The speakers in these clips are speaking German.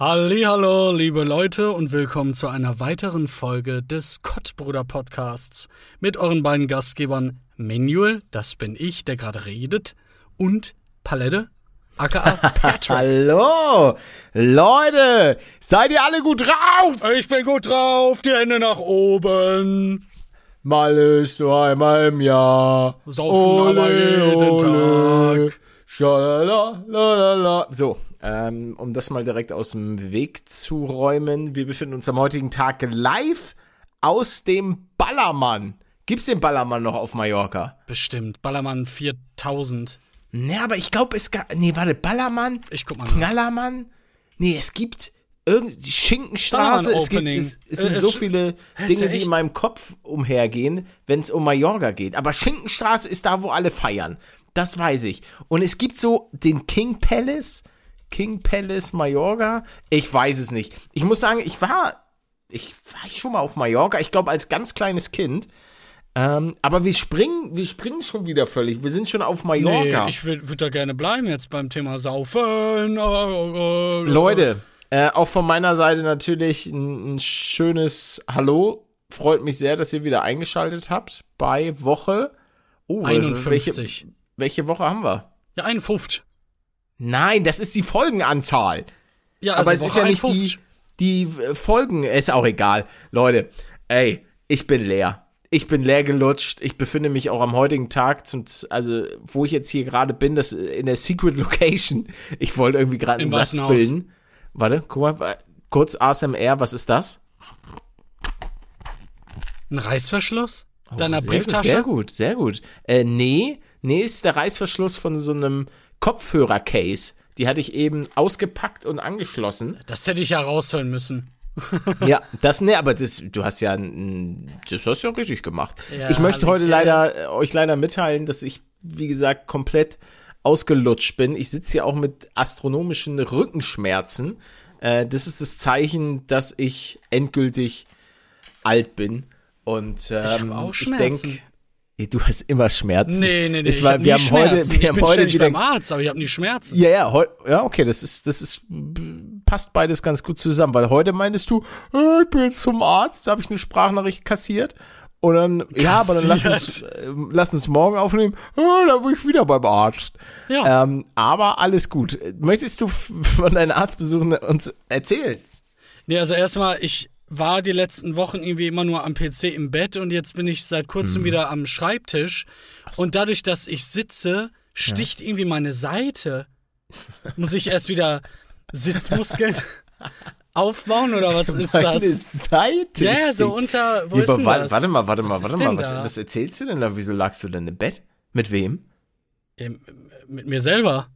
Hallo, liebe Leute und willkommen zu einer weiteren Folge des Kottbruder Podcasts mit euren beiden Gastgebern Manuel, das bin ich, der gerade redet, und Palette, aka Patrick. Hallo, Leute, seid ihr alle gut drauf? ich bin gut drauf, die Hände nach oben. Mal ist so einmal im Jahr. Saufen aber jeden Tag. Schalalala. So, ähm, um das mal direkt aus dem Weg zu räumen. Wir befinden uns am heutigen Tag live aus dem Ballermann. Gibt's den Ballermann noch auf Mallorca? Bestimmt, Ballermann 4000. Ne, aber ich glaube, es gab. Nee, warte, Ballermann? Ich guck mal. Knallermann? Nee, es gibt irgendwie Schinkenstraße. Es, gibt, es, es Äh, sind es so viele Dinge, ja die in meinem Kopf umhergehen, wenn es um Mallorca geht. Aber Schinkenstraße ist da, wo alle feiern. Das weiß ich. Und es gibt so den King Palace. King Palace Mallorca. Ich weiß es nicht. Ich muss sagen, ich war. Ich war schon mal auf Mallorca. Ich glaube, als ganz kleines Kind. Ähm, aber wir springen, wir springen schon wieder völlig. Wir sind schon auf Mallorca. Nee, ich würde würd da gerne bleiben jetzt beim Thema Saufen. Oh, Leute, äh, auch von meiner Seite natürlich ein, ein schönes Hallo. Freut mich sehr, dass ihr wieder eingeschaltet habt bei Woche. Oh, 51. Welche, welche Woche haben wir? Ja, 51. Nein, das ist die Folgenanzahl. Ja, Aber also es ist Woche ja nicht die, 51. die äh, Folgen. Ist auch egal. Leute, ey, ich bin leer. Ich bin leer gelutscht. Ich befinde mich auch am heutigen Tag, zum, also wo ich jetzt hier gerade bin, das äh, in der Secret Location. Ich wollte irgendwie gerade einen Satz bilden. Warte, guck mal, kurz ASMR, was ist das? Ein Reißverschluss? Deiner Oh, sehr Brieftasche? Gut, sehr gut, sehr gut. Äh, nee, nee, ist der Reißverschluss von so einem Kopfhörer-Case. Die hatte ich eben ausgepackt und angeschlossen. Das hätte ich ja raushören müssen. ja, das, nee, aber das, du hast ja, das hast du ja richtig gemacht. Ja, ich möchte heute ich, leider, äh, euch leider mitteilen, dass ich, wie gesagt, komplett ausgelutscht bin. Ich sitze hier auch mit astronomischen Rückenschmerzen. Äh, das ist das Zeichen, dass ich endgültig alt bin. Und ähm, hab auch Schmerzen. Du hast immer Schmerzen. Nee, nee, nee. Es ich war, hab wir haben heute, Schmerzen. wir ich haben bin heute wieder beim Arzt, aber ich habe nie Schmerzen. ja, ja, heu, ja, okay, das ist, das ist, passt beides ganz gut zusammen, weil heute meintest du, äh, ich bin jetzt zum Arzt, da habe ich eine Sprachnachricht kassiert. Und dann, ja, aber dann lass uns, äh, lass uns morgen aufnehmen, äh, da bin ich wieder beim Arzt. Ja. Ähm, aber alles gut. Möchtest du von deinen Arztbesuchen uns erzählen? Nee, also erstmal, ich war die letzten Wochen irgendwie immer nur am PC im Bett und jetzt bin ich seit kurzem wieder am Schreibtisch. Und dadurch, dass ich sitze, sticht irgendwie meine Seite. Muss ich erst wieder Sitzmuskeln aufbauen oder was ist Meine das? Seite. Ja, ja, so unter. Wo Ja, ist denn das? Warte mal, warte Was mal, ist warte mal. Was, was erzählst du denn da? Wieso lagst du denn im Bett? Mit wem? Ähm, Mit mir selber.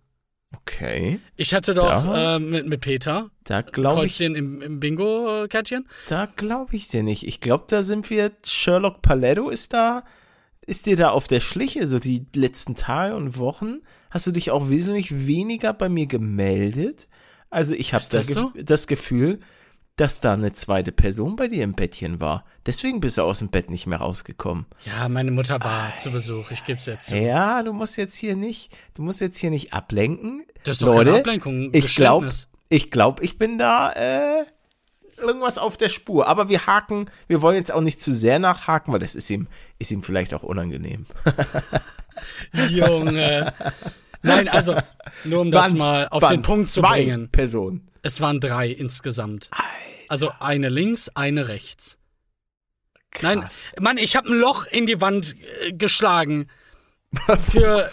Okay. Ich hatte doch Da? äh, mit, mit Peter Da glaube ich, Kreuzchen im, im Bingo-Kärtchen. Da glaube ich dir nicht. Ich glaube, da sind wir. Sherlock Paletto ist da. Ist dir da auf der Schliche, so die letzten Tage und Wochen? Hast du dich auch wesentlich weniger bei mir gemeldet? Also, ich habe das ge so? das Gefühl, dass da eine zweite Person bei dir im Bettchen war. Deswegen bist du aus dem Bett nicht mehr rausgekommen. Ja, meine Mutter war zu Besuch, ich geb's jetzt zu. Ja, du musst jetzt hier nicht, du musst jetzt hier nicht ablenken. Das ist doch Leute, keine Ablenkung. ich glaube, ich glaube, ich bin da äh, irgendwas auf der Spur. Aber wir haken, wir wollen jetzt auch nicht zu sehr nachhaken, weil das ist ihm, ist ihm vielleicht auch unangenehm. Junge. Nein, also, nur um das mal auf den waren's Punkt zu zwei bringen. Personen. Es waren drei insgesamt. Also eine links, eine rechts. Nein, Krass. Mann, ich habe ein Loch in die Wand äh, geschlagen. Für,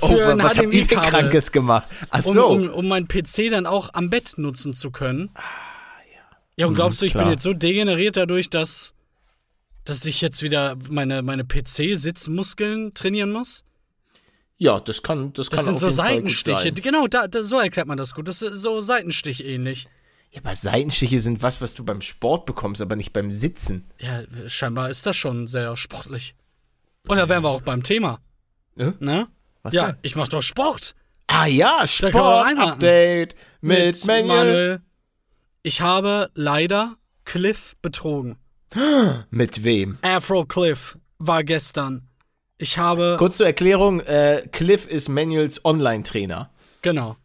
Oh, für ein was HDMI-Kabel. Krankes gemacht? Ach Um, so. um, um meinen PC dann auch am Bett nutzen zu können. ja. und glaubst du, ich bin klar. jetzt so degeneriert dadurch, dass, dass ich jetzt wieder meine, meine PC-Sitzmuskeln trainieren muss? ja, das kann, das, Das kann sind so Seitenstiche. Genau, da, da, so erklärt man das gut. Das ist so Seitenstich ähnlich. Ja, aber Seitenstiche sind was, was du beim Sport bekommst, aber nicht beim Sitzen. Ja, scheinbar ist das schon sehr sportlich. Und da wären wir auch beim Thema. Ja? Ne? Was Ja, denn? ich mach doch Sport. Ah ja. Sport-Update mit, Manuel. Manuel. Ich habe leider Cliff betrogen. Mit wem? Afro Cliff war gestern. Ich habe, Kurz zur Erklärung, äh, Cliff ist Manuels Online-Trainer. genau.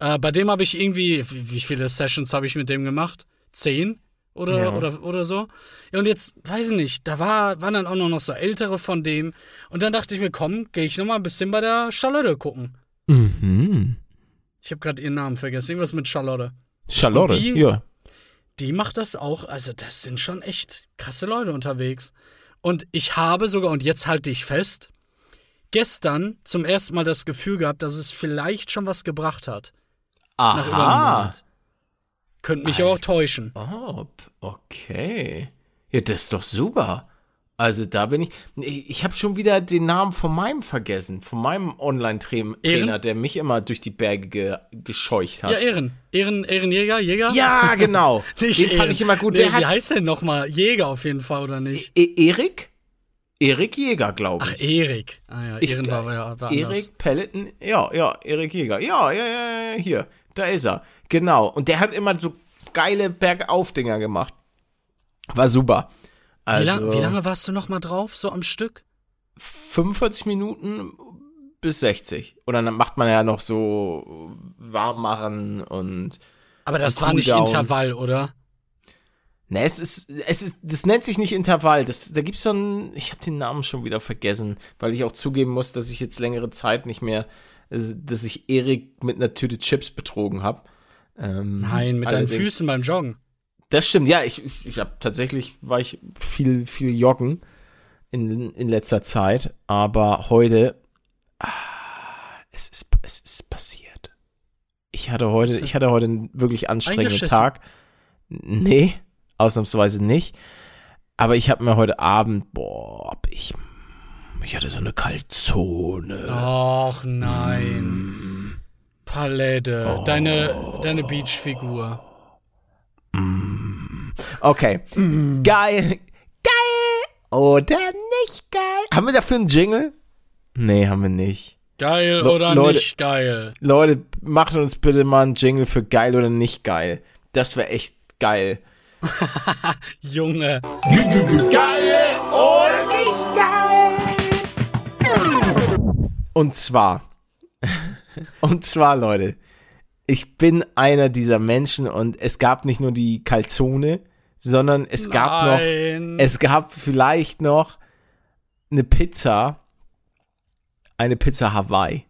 Äh, bei dem habe ich irgendwie, wie, viele Sessions habe ich mit dem gemacht? Zehn? Oder, Ja. oder, oder so. Ja, und jetzt, weiß ich nicht, da war, waren dann auch noch so ältere von dem. Und dann dachte ich mir, komm, gehe ich noch mal ein bisschen bei der Charlotte gucken. Mhm. Ich habe gerade ihren Namen vergessen. Irgendwas mit Charlotte. Charlotte, die- ja. Die macht das auch. Also, das sind schon echt krasse Leute unterwegs. Und ich habe sogar, und jetzt halte ich fest, gestern zum ersten Mal das Gefühl gehabt, dass es vielleicht schon was gebracht hat. Nach über einem Aha. Monat. Könnte mich aber auch Als täuschen. Ob, okay. Ja, das ist doch super. Also da bin ich. Ich habe schon wieder den Namen von meinem vergessen, von meinem Online-Trainer, der mich immer durch die Berge ge gescheucht hat. Ja, Ehren. Ehren, Ehrenjäger, Jäger? Ja, genau. Den fand Ehren. ich immer gut. Nee, wie hat heißt der nochmal? Jäger auf jeden Fall, oder nicht? E Erik? Erik Jäger, glaube Ach, ich. Erik. Ah ja, Ich- Ehren war, war, war. Erik Pelleton, ja, ja, Erik Jäger. Ja, ja, ja, ja, hier. Da ist er. Genau. Und der hat immer so geile Bergauf-Dinger gemacht. War super. Wie, Also, lang, wie lange warst du noch mal drauf, so am Stück? 45 Minuten bis 60. Und dann macht man ja noch so warm machen und. Aber das war nicht. Intervall, oder? Ne, es ist, es ist, das nennt sich nicht Intervall. Das, da gibt's so einen, ich habe den Namen schon wieder vergessen, weil ich auch zugeben muss, dass ich jetzt längere Zeit nicht mehr, dass ich Erik mit einer Tüte Chips betrogen habe. Ähm, Nein, mit deinen Füßen beim Joggen. Das stimmt, ja, ich, ich, habe tatsächlich, war ich viel, viel joggen in, in letzter Zeit, aber heute, ah, es ist, es ist passiert. Ich hatte heute, ich hatte heute einen wirklich anstrengenden? Tag. Nee, ausnahmsweise nicht. Aber ich habe mir heute Abend, boah, hab ich, ich hatte so eine Kaltzone. Och nein. Palette. Oh. Deine, deine Beachfigur. Okay. Geil. Geil oder nicht geil? Haben wir dafür einen Jingle? Nee, haben wir nicht. Geil Le- oder Leute- nicht geil? Leute, macht uns bitte mal einen Jingle für geil oder nicht geil. Das wäre echt geil. Junge. Geil oder Und zwar, und zwar, Leute, ich bin einer dieser Menschen und es gab nicht nur die Calzone, sondern es gab noch Nein. Es gab vielleicht noch eine Pizza, eine Pizza Hawaii.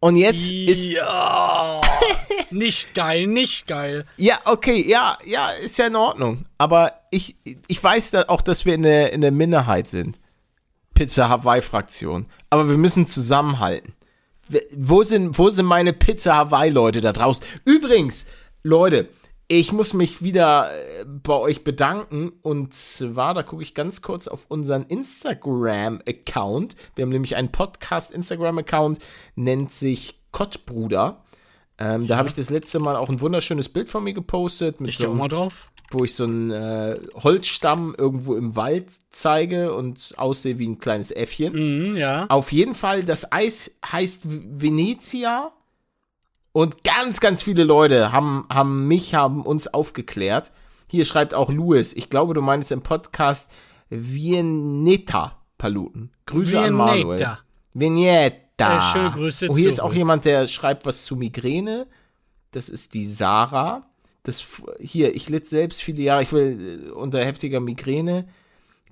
Und jetzt ist, Ja. nicht geil, nicht geil. ja, okay, ja, ja, ist ja in Ordnung. Aber ich, ich weiß da auch, dass wir in der, in der Minderheit sind. Pizza Hawaii-Fraktion. Aber wir müssen zusammenhalten. Wo sind, wo sind meine Pizza Hawaii-Leute da draußen? Übrigens, Leute, ich muss mich wieder äh, bei euch bedanken. Und zwar, da gucke ich ganz kurz auf unseren Instagram-Account. Wir haben nämlich einen Podcast-Instagram-Account, nennt sich Kottbruder. Ähm, Da habe ich das letzte Mal auch ein wunderschönes Bild von mir gepostet, mit Ich so mal drauf. wo ich so einen äh, Holzstamm irgendwo im Wald zeige und aussehe wie ein kleines Äffchen. Mhm, ja. Auf jeden Fall, das Eis heißt Venezia und ganz, ganz viele Leute haben, haben mich, haben uns aufgeklärt. Hier schreibt auch Louis, ich glaube, du meinst im Podcast Viennetta Paluten. Grüße an Manuel. Viennetta. Vignetta. Äh, schöne Grüße Oh, hier ist auch zurück. jemand, der schreibt was zu Migräne. Das ist die Sarah. Das hier, ich litt selbst viele Jahre, ich will äh, unter heftiger Migräne.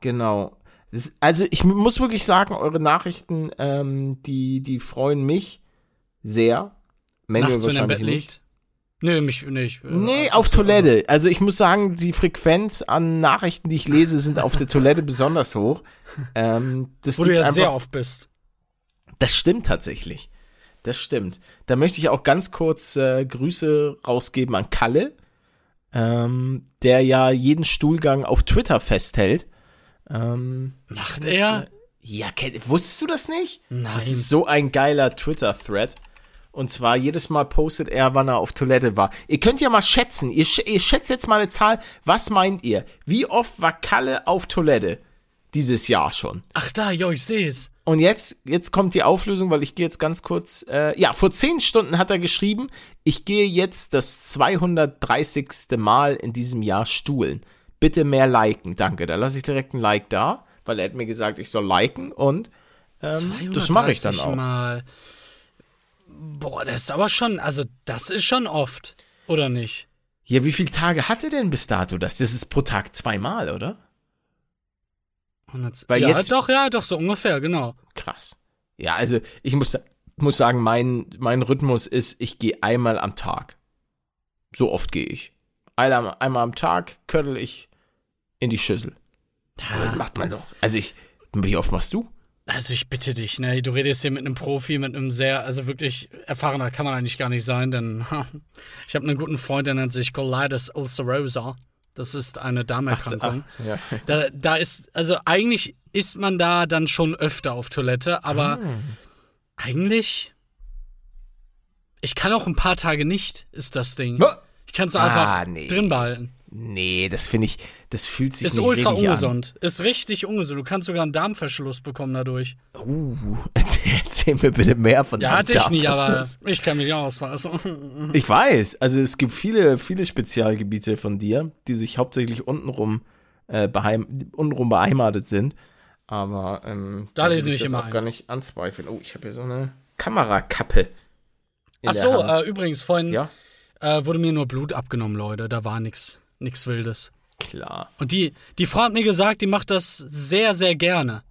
Genau. Das, also ich mu- muss wirklich sagen, eure Nachrichten, ähm, die, die freuen mich sehr. Manuel Nachts, wenn er im wahrscheinlich Bett nicht. liegt. Nö, mich nicht. Äh, Nee, also- auf Toilette. Also ich muss sagen, die Frequenz an Nachrichten, die ich lese, sind auf der Toilette besonders hoch. Ähm, das Wo du ja einfach- sehr oft bist. Das stimmt tatsächlich. Das stimmt. Da möchte ich auch ganz kurz äh, Grüße rausgeben an Kalle, ähm, der ja jeden Stuhlgang auf Twitter festhält. Ähm, Macht er? ja, wusstest du das nicht? Nein. Das ist so ein geiler Twitter-Thread. Und zwar jedes Mal postet er, wann er auf Toilette war. Ihr könnt ja mal schätzen. Ihr, sch ihr schätzt jetzt mal eine Zahl. Was meint ihr? Wie oft war Kalle auf Toilette dieses Jahr schon? Ach da, jo, ich sehe es. Und jetzt, jetzt kommt die Auflösung, weil ich gehe jetzt ganz kurz. Äh, ja, vor zehn Stunden hat er geschrieben, ich gehe jetzt das 230. Mal in diesem Jahr stuhlen. Bitte mehr liken. Danke. Da lasse ich direkt ein Like da, weil er hat mir gesagt, ich soll liken und ähm, das mache ich dann auch. Mal. Boah, das ist aber schon, also das ist schon oft, oder nicht? Ja, wie viele Tage hatte denn bis dato das? Das ist pro Tag zweimal, oder? 100, Weil ja, jetzt- doch, ja, doch, so ungefähr, genau. Krass. Ja, also ich muss, muss sagen, mein, mein Rhythmus ist, ich gehe einmal am Tag. So oft gehe ich. Einmal, einmal am Tag köttel ich in die Schüssel. Das macht man doch. Also ich, wie oft machst du? Also ich bitte dich, ne, du redest hier mit einem Profi, mit einem sehr, also wirklich erfahrener kann man eigentlich gar nicht sein, denn ich habe einen guten Freund, der nennt sich Colitis ulcerosa. Das ist eine Darmerkrankung. ja. Da, da ist, also eigentlich ist man da dann schon öfter auf Toilette, aber Ah. eigentlich, ich kann auch ein paar Tage nicht, ist das Ding. Ah, Ich kann es Ah, einfach nee. drin behalten. Nee, das finde ich, das fühlt sich Ist nicht ultra ungesund. Ist richtig ungesund. Du kannst sogar einen Darmverschluss bekommen dadurch. an. Uh, erzähl, erzähl mir bitte mehr von Ja, hatte ich nie, aber ich kann mich aus. Ich weiß, also es gibt viele, viele Spezialgebiete von dir, die sich hauptsächlich untenrum, äh, beheim, untenrum beheimatet sind. Aber ähm, Da lese will ich das immer auch ein. gar nicht anzweifeln. Oh, ich habe hier so eine Kamerakappe. Ach so, äh, übrigens, vorhin ja, äh, wurde mir nur Blut abgenommen, Leute. Da war nix, nix Wildes. klar. Und die, die Frau hat mir gesagt, die macht das sehr, sehr gerne.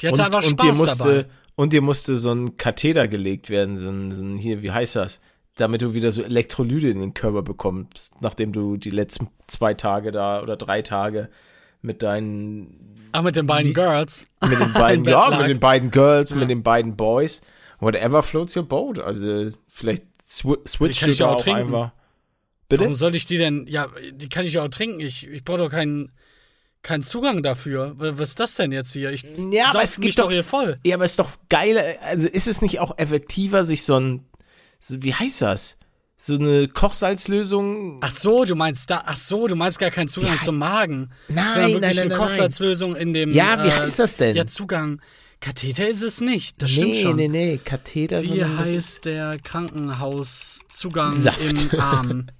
Die hatte Und, einfach und dir Spaß musste, dabei. und dir musste so ein Katheter gelegt werden, so ein, so ein hier, wie heißt das? Damit du wieder so Elektrolyte in den Körper bekommst, nachdem du die letzten zwei Tage da oder drei Tage mit deinen Ach, mit den beiden Wie- Girls. mit den beiden, ja, mit den beiden Girls, mit den beiden Boys. Whatever floats your boat. Also vielleicht sw switch du ich ja da auch auch trinken. einfach. Bitte? Warum sollte ich die denn? Ja, die kann ich ja auch trinken. Ich, ich brauche doch keinen keinen Zugang dafür. Was ist das denn jetzt hier? Ich Ja, aber es gibt doch doch- hier voll. Ja, aber ist doch geil. Also ist es nicht auch effektiver, sich so ein, so, wie heißt das? So eine Kochsalzlösung. Ach so, du meinst da, ach so, du meinst gar keinen Zugang Ja. zum Magen. Nein, sondern wirklich nein, eine nein, Kochsalzlösung in dem. Ja, wie äh, heißt das denn? Ja, Zugang. Katheter ist es nicht. Das stimmt nee, schon. nee, nee, Katheter. Wie heißt der Krankenhauszugang Saft. im Arm?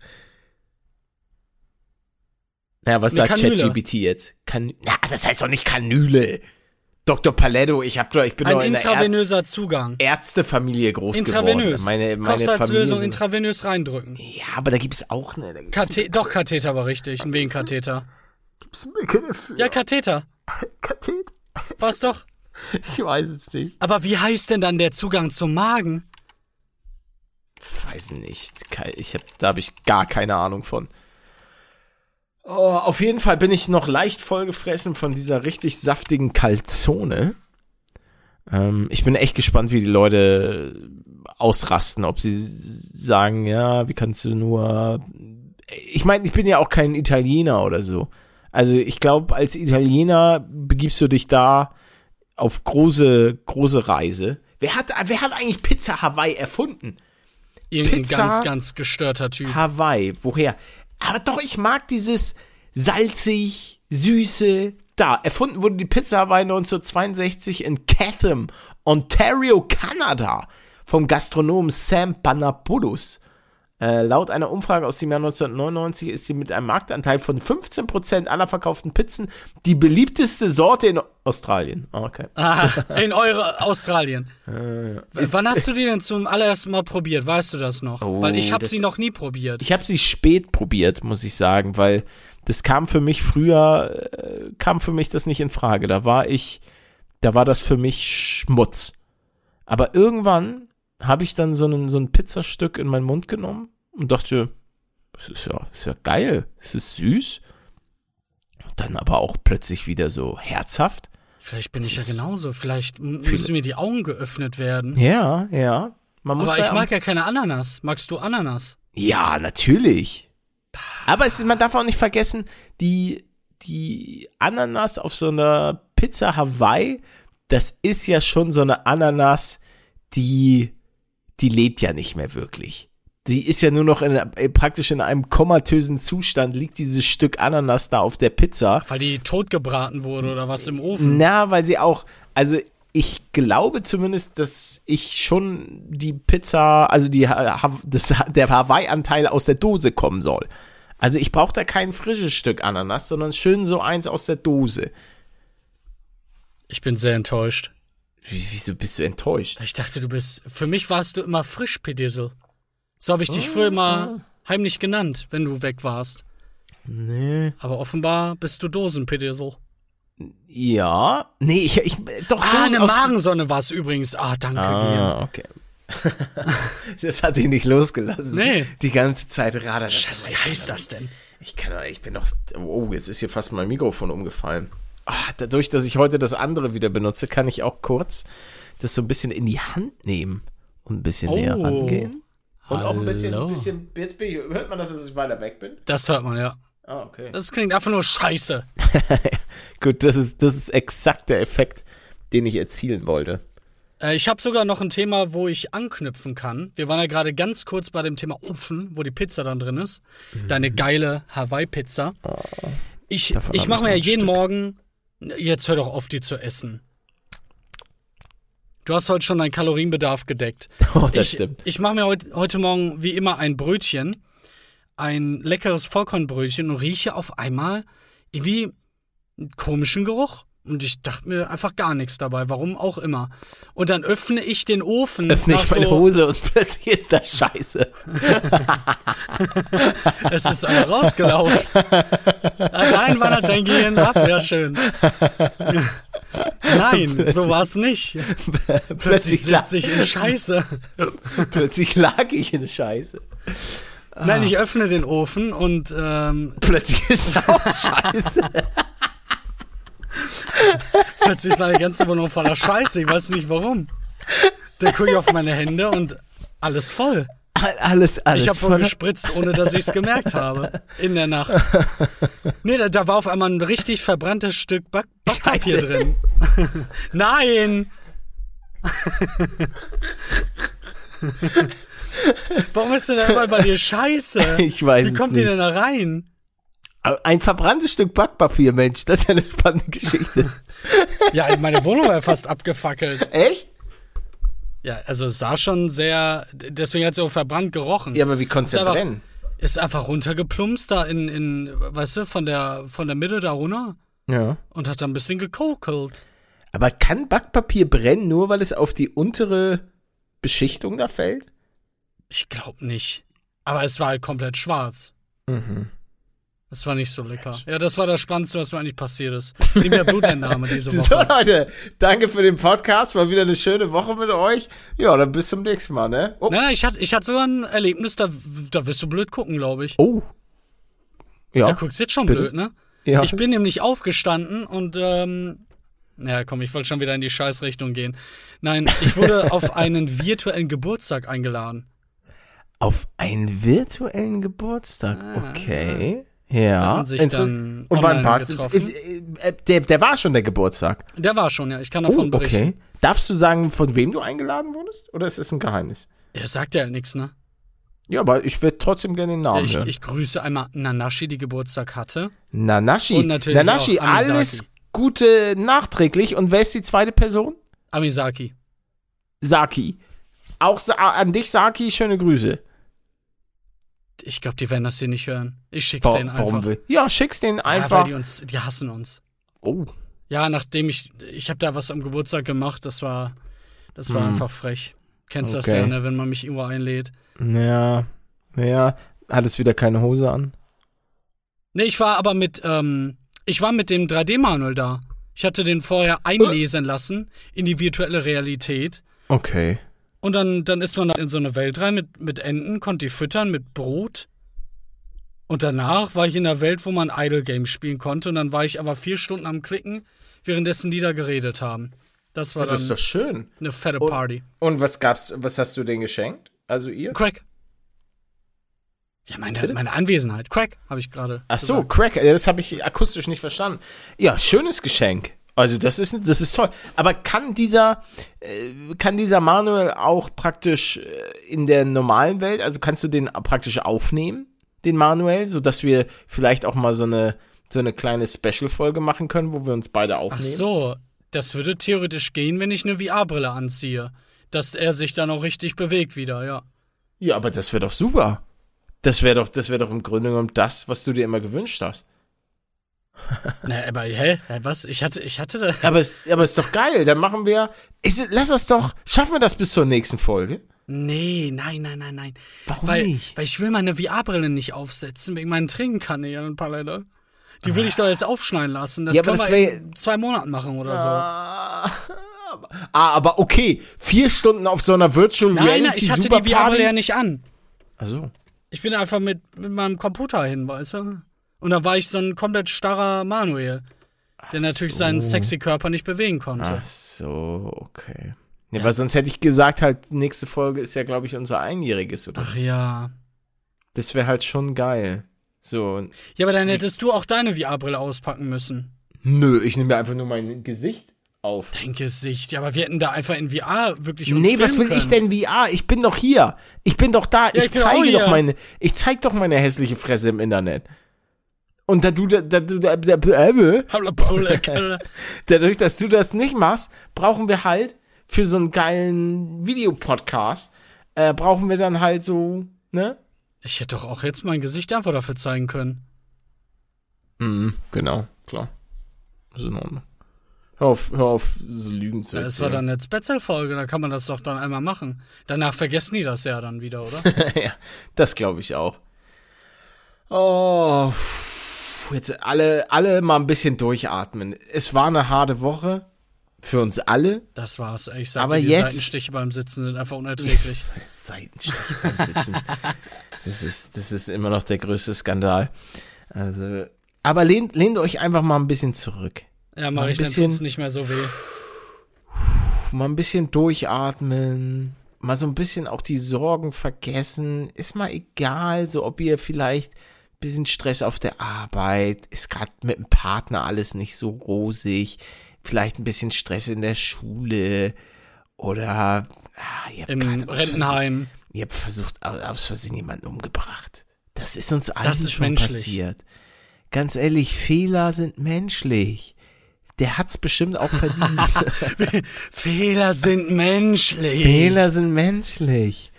Ja, was Eine sagt. ChatGPT jetzt? Kan Na, das heißt doch nicht Kanüle. Dr. Paletto, ich, hab doch, ich bin Ein doch in der Ärz intravenöser Zugang. Ärztefamilie groß Intravenös. geworden. Meine, meine Kochsalzlösung sind- intravenös reindrücken. Ja, aber da gibt es auch eine. Kathe doch, Katheter war richtig. Ein Wehenkatheter. gibt's Mittel für Ja, Katheter. Katheter. War's doch. Ich weiß es nicht. Aber wie heißt denn dann der Zugang zum Magen? Weiß nicht. Ich hab, da habe ich gar keine Ahnung von. Oh, auf jeden Fall bin ich noch leicht vollgefressen von dieser richtig saftigen Calzone. Ähm, ich bin echt gespannt, wie die Leute ausrasten, ob sie sagen, ja, wie kannst du nur. Ich meine, ich bin ja auch kein Italiener oder so. Also ich glaube, als Italiener begibst du dich da auf große, große Reise. Wer hat, wer hat eigentlich Pizza Hawaii erfunden? Irgendein Pizza. ganz, ganz gestörter Typ. Hawaii, woher? Aber doch, ich mag dieses salzig, süße. Da, erfunden wurde die Pizza Hawaii 1962 in Chatham, Ontario, Kanada, vom Gastronomen Sam Panapoulos. Äh, laut einer Umfrage aus dem Jahr 1999 ist sie mit einem Marktanteil von 15% aller verkauften Pizzen die beliebteste Sorte in Australien. Ah, Okay. Ah, in eure Australien. Äh, Wann hast du die denn zum allerersten Mal probiert? Weißt du das noch? Oh, Weil ich habe sie noch nie probiert. Ich habe sie spät probiert, muss ich sagen, weil das kam für mich früher, äh, kam für mich das nicht in Frage. Da war ich, da war das für mich Schmutz. Aber irgendwann habe ich dann so, einen, so ein Pizzastück in meinen Mund genommen und dachte, das ist ja, das ist ja geil, es ist süß. Dann aber auch plötzlich wieder so herzhaft. Vielleicht bin ich ja Das genauso. Vielleicht müssen mir die Augen geöffnet werden. Ja, ja. Aber ja ich mag ja keine Ananas. Magst du Ananas? Ja, natürlich. Aber es, man darf auch nicht vergessen, die, die Ananas auf so einer Pizza Hawaii, das ist ja schon so eine Ananas, die, die lebt ja nicht mehr wirklich. Die ist ja nur noch in, äh, praktisch in einem komatösen Zustand, liegt dieses Stück Ananas da auf der Pizza. Weil die totgebraten wurde oder was im Ofen? Na, weil sie auch, also ich glaube zumindest, dass ich schon die Pizza, also die, das, der Hawaii-Anteil aus der Dose kommen soll. Also ich brauche da kein frisches Stück Ananas, sondern schön so eins aus der Dose. Ich bin sehr enttäuscht. Wie, wieso bist du enttäuscht? Ich dachte, du bist. Für mich warst du immer frisch, Pediesel. So habe ich dich früher immer heimlich genannt, wenn du weg warst. Nee. Aber offenbar bist du Dosen-Pediesel. Ja. Nee, ich, ich doch Ah, eine Magensonne war es übrigens. Ah, danke. Ah, okay. das hat dich nicht losgelassen. Nee. Die ganze Zeit das. Scheiße, wie heißt das denn? Ich kann ich bin doch. Oh, jetzt ist hier fast mein Mikrofon umgefallen. Ah, dadurch, dass ich heute das andere wieder benutze, kann ich auch kurz das so ein bisschen in die Hand nehmen und ein bisschen näher Oh. rangehen. Und auch ein bisschen, ein bisschen. Jetzt ich, hört man, das, dass ich weiter weg bin? Das hört man, ja. Ah, okay. Das klingt einfach nur scheiße. Gut, das ist, das ist exakt der Effekt, den ich erzielen wollte. Äh, ich habe sogar noch ein Thema, wo ich anknüpfen kann. Wir waren ja gerade ganz kurz bei dem Thema Opfen, wo die Pizza dann drin ist. Deine geile Hawaii-Pizza. Ich, Mhm. Davon ich hab mache ich mir ja jeden Stück. Morgen. Jetzt hör doch auf, die zu essen. Du hast heute schon deinen Kalorienbedarf gedeckt. Oh, das ich, stimmt. Ich mache mir heute, heute Morgen wie immer ein Brötchen, ein leckeres Vollkornbrötchen und rieche auf einmal irgendwie einen komischen Geruch. Und ich dachte mir einfach gar nichts dabei, warum auch immer. Und dann öffne ich den Ofen. Öffne ich meine so, Hose und plötzlich ist das scheiße. Es ist einer rausgelaufen. Nein, wandert dein Gehirn ab, ja schön. Nein, so war es nicht. Plötzlich Plötzlich, sitze ich in Scheiße. plötzlich lag ich in Scheiße. Nein, ich öffne den Ofen und ähm, Plötzlich ist es auch scheiße. Plötzlich ist meine ganze Wohnung voller Scheiße. Ich weiß nicht warum. Dann gucke ich auf meine Hände und alles voll. Alles, alles. Ich habe wohl gespritzt, ohne dass ich es gemerkt habe. In der Nacht. Nee, da, da war auf einmal ein richtig verbranntes Stück Back Backpapier Scheiße. drin. Nein! Warum ist denn da immer bei dir Scheiße? Ich weiß Wie es kommt die nicht. denn da rein? Ein verbranntes Stück Backpapier, Mensch, das ist ja eine spannende Geschichte. Ja, meine Wohnung war fast abgefackelt. Echt? Ja, also es sah schon sehr, deswegen hat es auch verbrannt gerochen. Ja, aber wie Ist aber- brennen? Ist einfach runtergeplumpst da in, in, weißt du, von der, von der Mitte da runter Ja. und hat da ein bisschen gekokelt. Aber kann Backpapier brennen, nur weil es auf die untere Beschichtung da fällt? Ich glaube nicht. Aber es war halt komplett schwarz. Mhm. Das war nicht so lecker. Ja, das war das Spannendste, was mir eigentlich passiert ist. Mehr Blutentnahme diese So, Woche. Leute, danke für den Podcast. War wieder eine schöne Woche mit euch. Ja, dann bis zum nächsten Mal, ne? Oh. Nein, ich hatte, ich hatte sogar ein Erlebnis, da, da wirst du blöd gucken, glaube ich. oh. Ja, Da guckst jetzt schon bitte. blöd, ne? ja. Ich bin nämlich aufgestanden und, ähm, naja, komm, ich wollte schon wieder in die Scheißrichtung gehen. Nein, ich wurde auf einen virtuellen Geburtstag eingeladen. auf einen virtuellen Geburtstag. Ah. Okay. Ja. Da sich Inter- dann Und wann war äh, äh, der, der war schon der Geburtstag. Der war schon, ja. Ich kann davon Oh, berichten. okay. Darfst du sagen, von wem du eingeladen wurdest? Oder ist es ein Geheimnis? Er sagt ja nichts, ne? Ja, aber ich würde trotzdem gerne den Namen Ich, hören. ich grüße einmal Nanashi, die Geburtstag hatte. Nanashi. Und natürlich Nanashi, alles Gute nachträglich. Und wer ist die zweite Person? Amisaki. Saki. Auch an dich, Saki, schöne Grüße. Ich glaube, die werden das hier nicht hören. Ich schick's denen einfach. Will? Ja, schick's denen Ja, einfach. weil die uns, die hassen uns. oh. Ja, nachdem ich, ich habe da was am Geburtstag gemacht, das war, das war Hm. einfach frech. Kennst das Okay. ja, ne, wenn man mich irgendwo einlädt. Ja. Ja. Hat es wieder keine Hose an? Nee, ich war aber mit, ähm, ich war mit dem 3D-Manuel da. Ich hatte den vorher einlesen lassen in die virtuelle Realität. Okay. Und dann, dann ist man in so eine Welt rein mit, mit Enten, konnte die füttern mit Brot. Und danach war ich in einer Welt, wo man Idle Games spielen konnte. Und dann war ich aber vier Stunden am Klicken, währenddessen die da geredet haben. Das war Das ist dann doch schön. eine fette Und- Party. Und was gab's, was hast du denen geschenkt? Also ihr? Crack. Ja, meine, meine Anwesenheit. Crack, habe ich gerade. Ach so, gesagt. Crack, ja, das habe ich akustisch nicht verstanden. Ja, schönes Geschenk. Also das ist, das ist toll. Aber kann dieser, äh, kann dieser Manuel auch praktisch äh, in der normalen Welt, also kannst du den praktisch aufnehmen, den Manuel, sodass wir vielleicht auch mal so eine, so eine kleine Special-Folge machen können, wo wir uns beide Ach aufnehmen? so, das würde theoretisch gehen, wenn ich eine VR-Brille anziehe. Dass er sich dann auch richtig bewegt wieder, ja. Ja, aber das wäre doch super. Das wäre doch, das wäre doch im Grunde genommen das, was du dir immer gewünscht hast. Na, aber hä? Was? Ich hatte, ich hatte da. Aber es, aber ist doch geil. Dann machen wir. Ist, lass das doch. Schaffen wir das bis zur nächsten Folge? Nee, nein, nein, nein, nein. Warum weil, nicht? Weil ich will meine VR-Brille nicht aufsetzen wegen meinen Trinkkanälen, Palette. Die will ich doch jetzt aufschneiden lassen. Das Ja, können das wir in zwei Monaten machen oder so. Ah, aber okay. Vier Stunden auf so einer Virtual Nein, nein, Reality ich hatte die. VR-Brille ja nicht an. Also. Ich bin einfach mit, mit meinem Computer hin, weißt du? Und da war ich so ein komplett starrer Manuel, der natürlich seinen sexy Körper nicht bewegen konnte. Ach so, okay. Ja, weil sonst hätte ich gesagt, halt, nächste Folge ist ja, glaube ich, unser Einjähriges, oder? Ach ja. Das wäre halt schon geil. So, Ja, aber dann hättest du auch deine VR-Brille auspacken müssen. nö, ich nehme mir einfach nur mein Gesicht auf. Dein Gesicht. Ja, aber wir hätten da einfach in VR wirklich uns Nee, was will filmen ich können. denn VR? Ich bin doch hier. Ich bin doch da. ich ich auch zeige doch meine, ich zeig doch meine hässliche Fresse im Internet. Und da du, da, da, du, da, da, äh, dadurch, dass du das nicht machst, brauchen wir halt für so einen geilen Videopodcast, äh, brauchen wir dann halt so, ne? Ich hätte doch auch jetzt mein Gesicht einfach dafür zeigen können. Mhm, genau, klar. Ist in Ordnung. Hör auf, hör auf, so Lügen zu Ja, es war dann eine Spezialfolge, da kann man das doch dann einmal machen. Danach vergessen die das ja dann wieder, oder? ja, das glaube ich auch. Oh, pff, jetzt alle, alle mal ein bisschen durchatmen. Es war eine harte Woche für uns alle. Das war's. Ich sag Aber dir, die jetzt- Seitenstiche beim Sitzen sind einfach unerträglich. Seitenstich beim Sitzen. Das ist, das ist immer noch der größte Skandal. Also, aber lehnt, lehnt euch einfach mal ein bisschen zurück. Ja, Mal mach ein ich, dann bisschen- tut's nicht mehr so weh. Mal ein bisschen durchatmen. Mal so ein bisschen auch die Sorgen vergessen. Ist mal egal, so ob ihr vielleicht bisschen Stress auf der Arbeit, ist gerade mit dem Partner alles nicht so rosig. Vielleicht ein bisschen Stress in der Schule. Oder ah, ihr Im Rentenheim. Ihr habt versucht, au- aus Versehen jemanden umgebracht. Das ist uns allen ist schon menschlich. passiert. Ganz ehrlich, Fehler sind menschlich. Der hat's bestimmt auch verdient. Fehler sind menschlich. Fehler sind menschlich.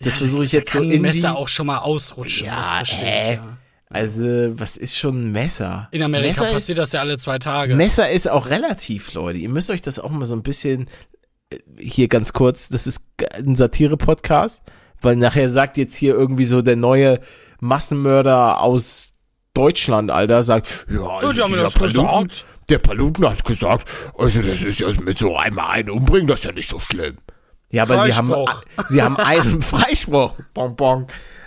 Das versuche ich jetzt so kann ein in Messer auch schon mal ausrutschen. Ja, das verstehe äh, ich ja. Also, was ist schon ein Messer? In Amerika Messer ist, passiert das ja alle zwei Tage. Messer ist auch relativ, Leute. Ihr müsst euch das auch mal so ein bisschen äh, hier ganz kurz, das ist ein Satire-Podcast, weil nachher sagt jetzt hier irgendwie so der neue Massenmörder aus Deutschland, Alter, sagt, ja, also die haben das Paluten, gesagt. der Paluten hat gesagt, also das ist ja mit so einmal einen umbringen, das ist ja nicht so schlimm. Ja, aber sie haben, sie haben einen Freispruch, Bonbon.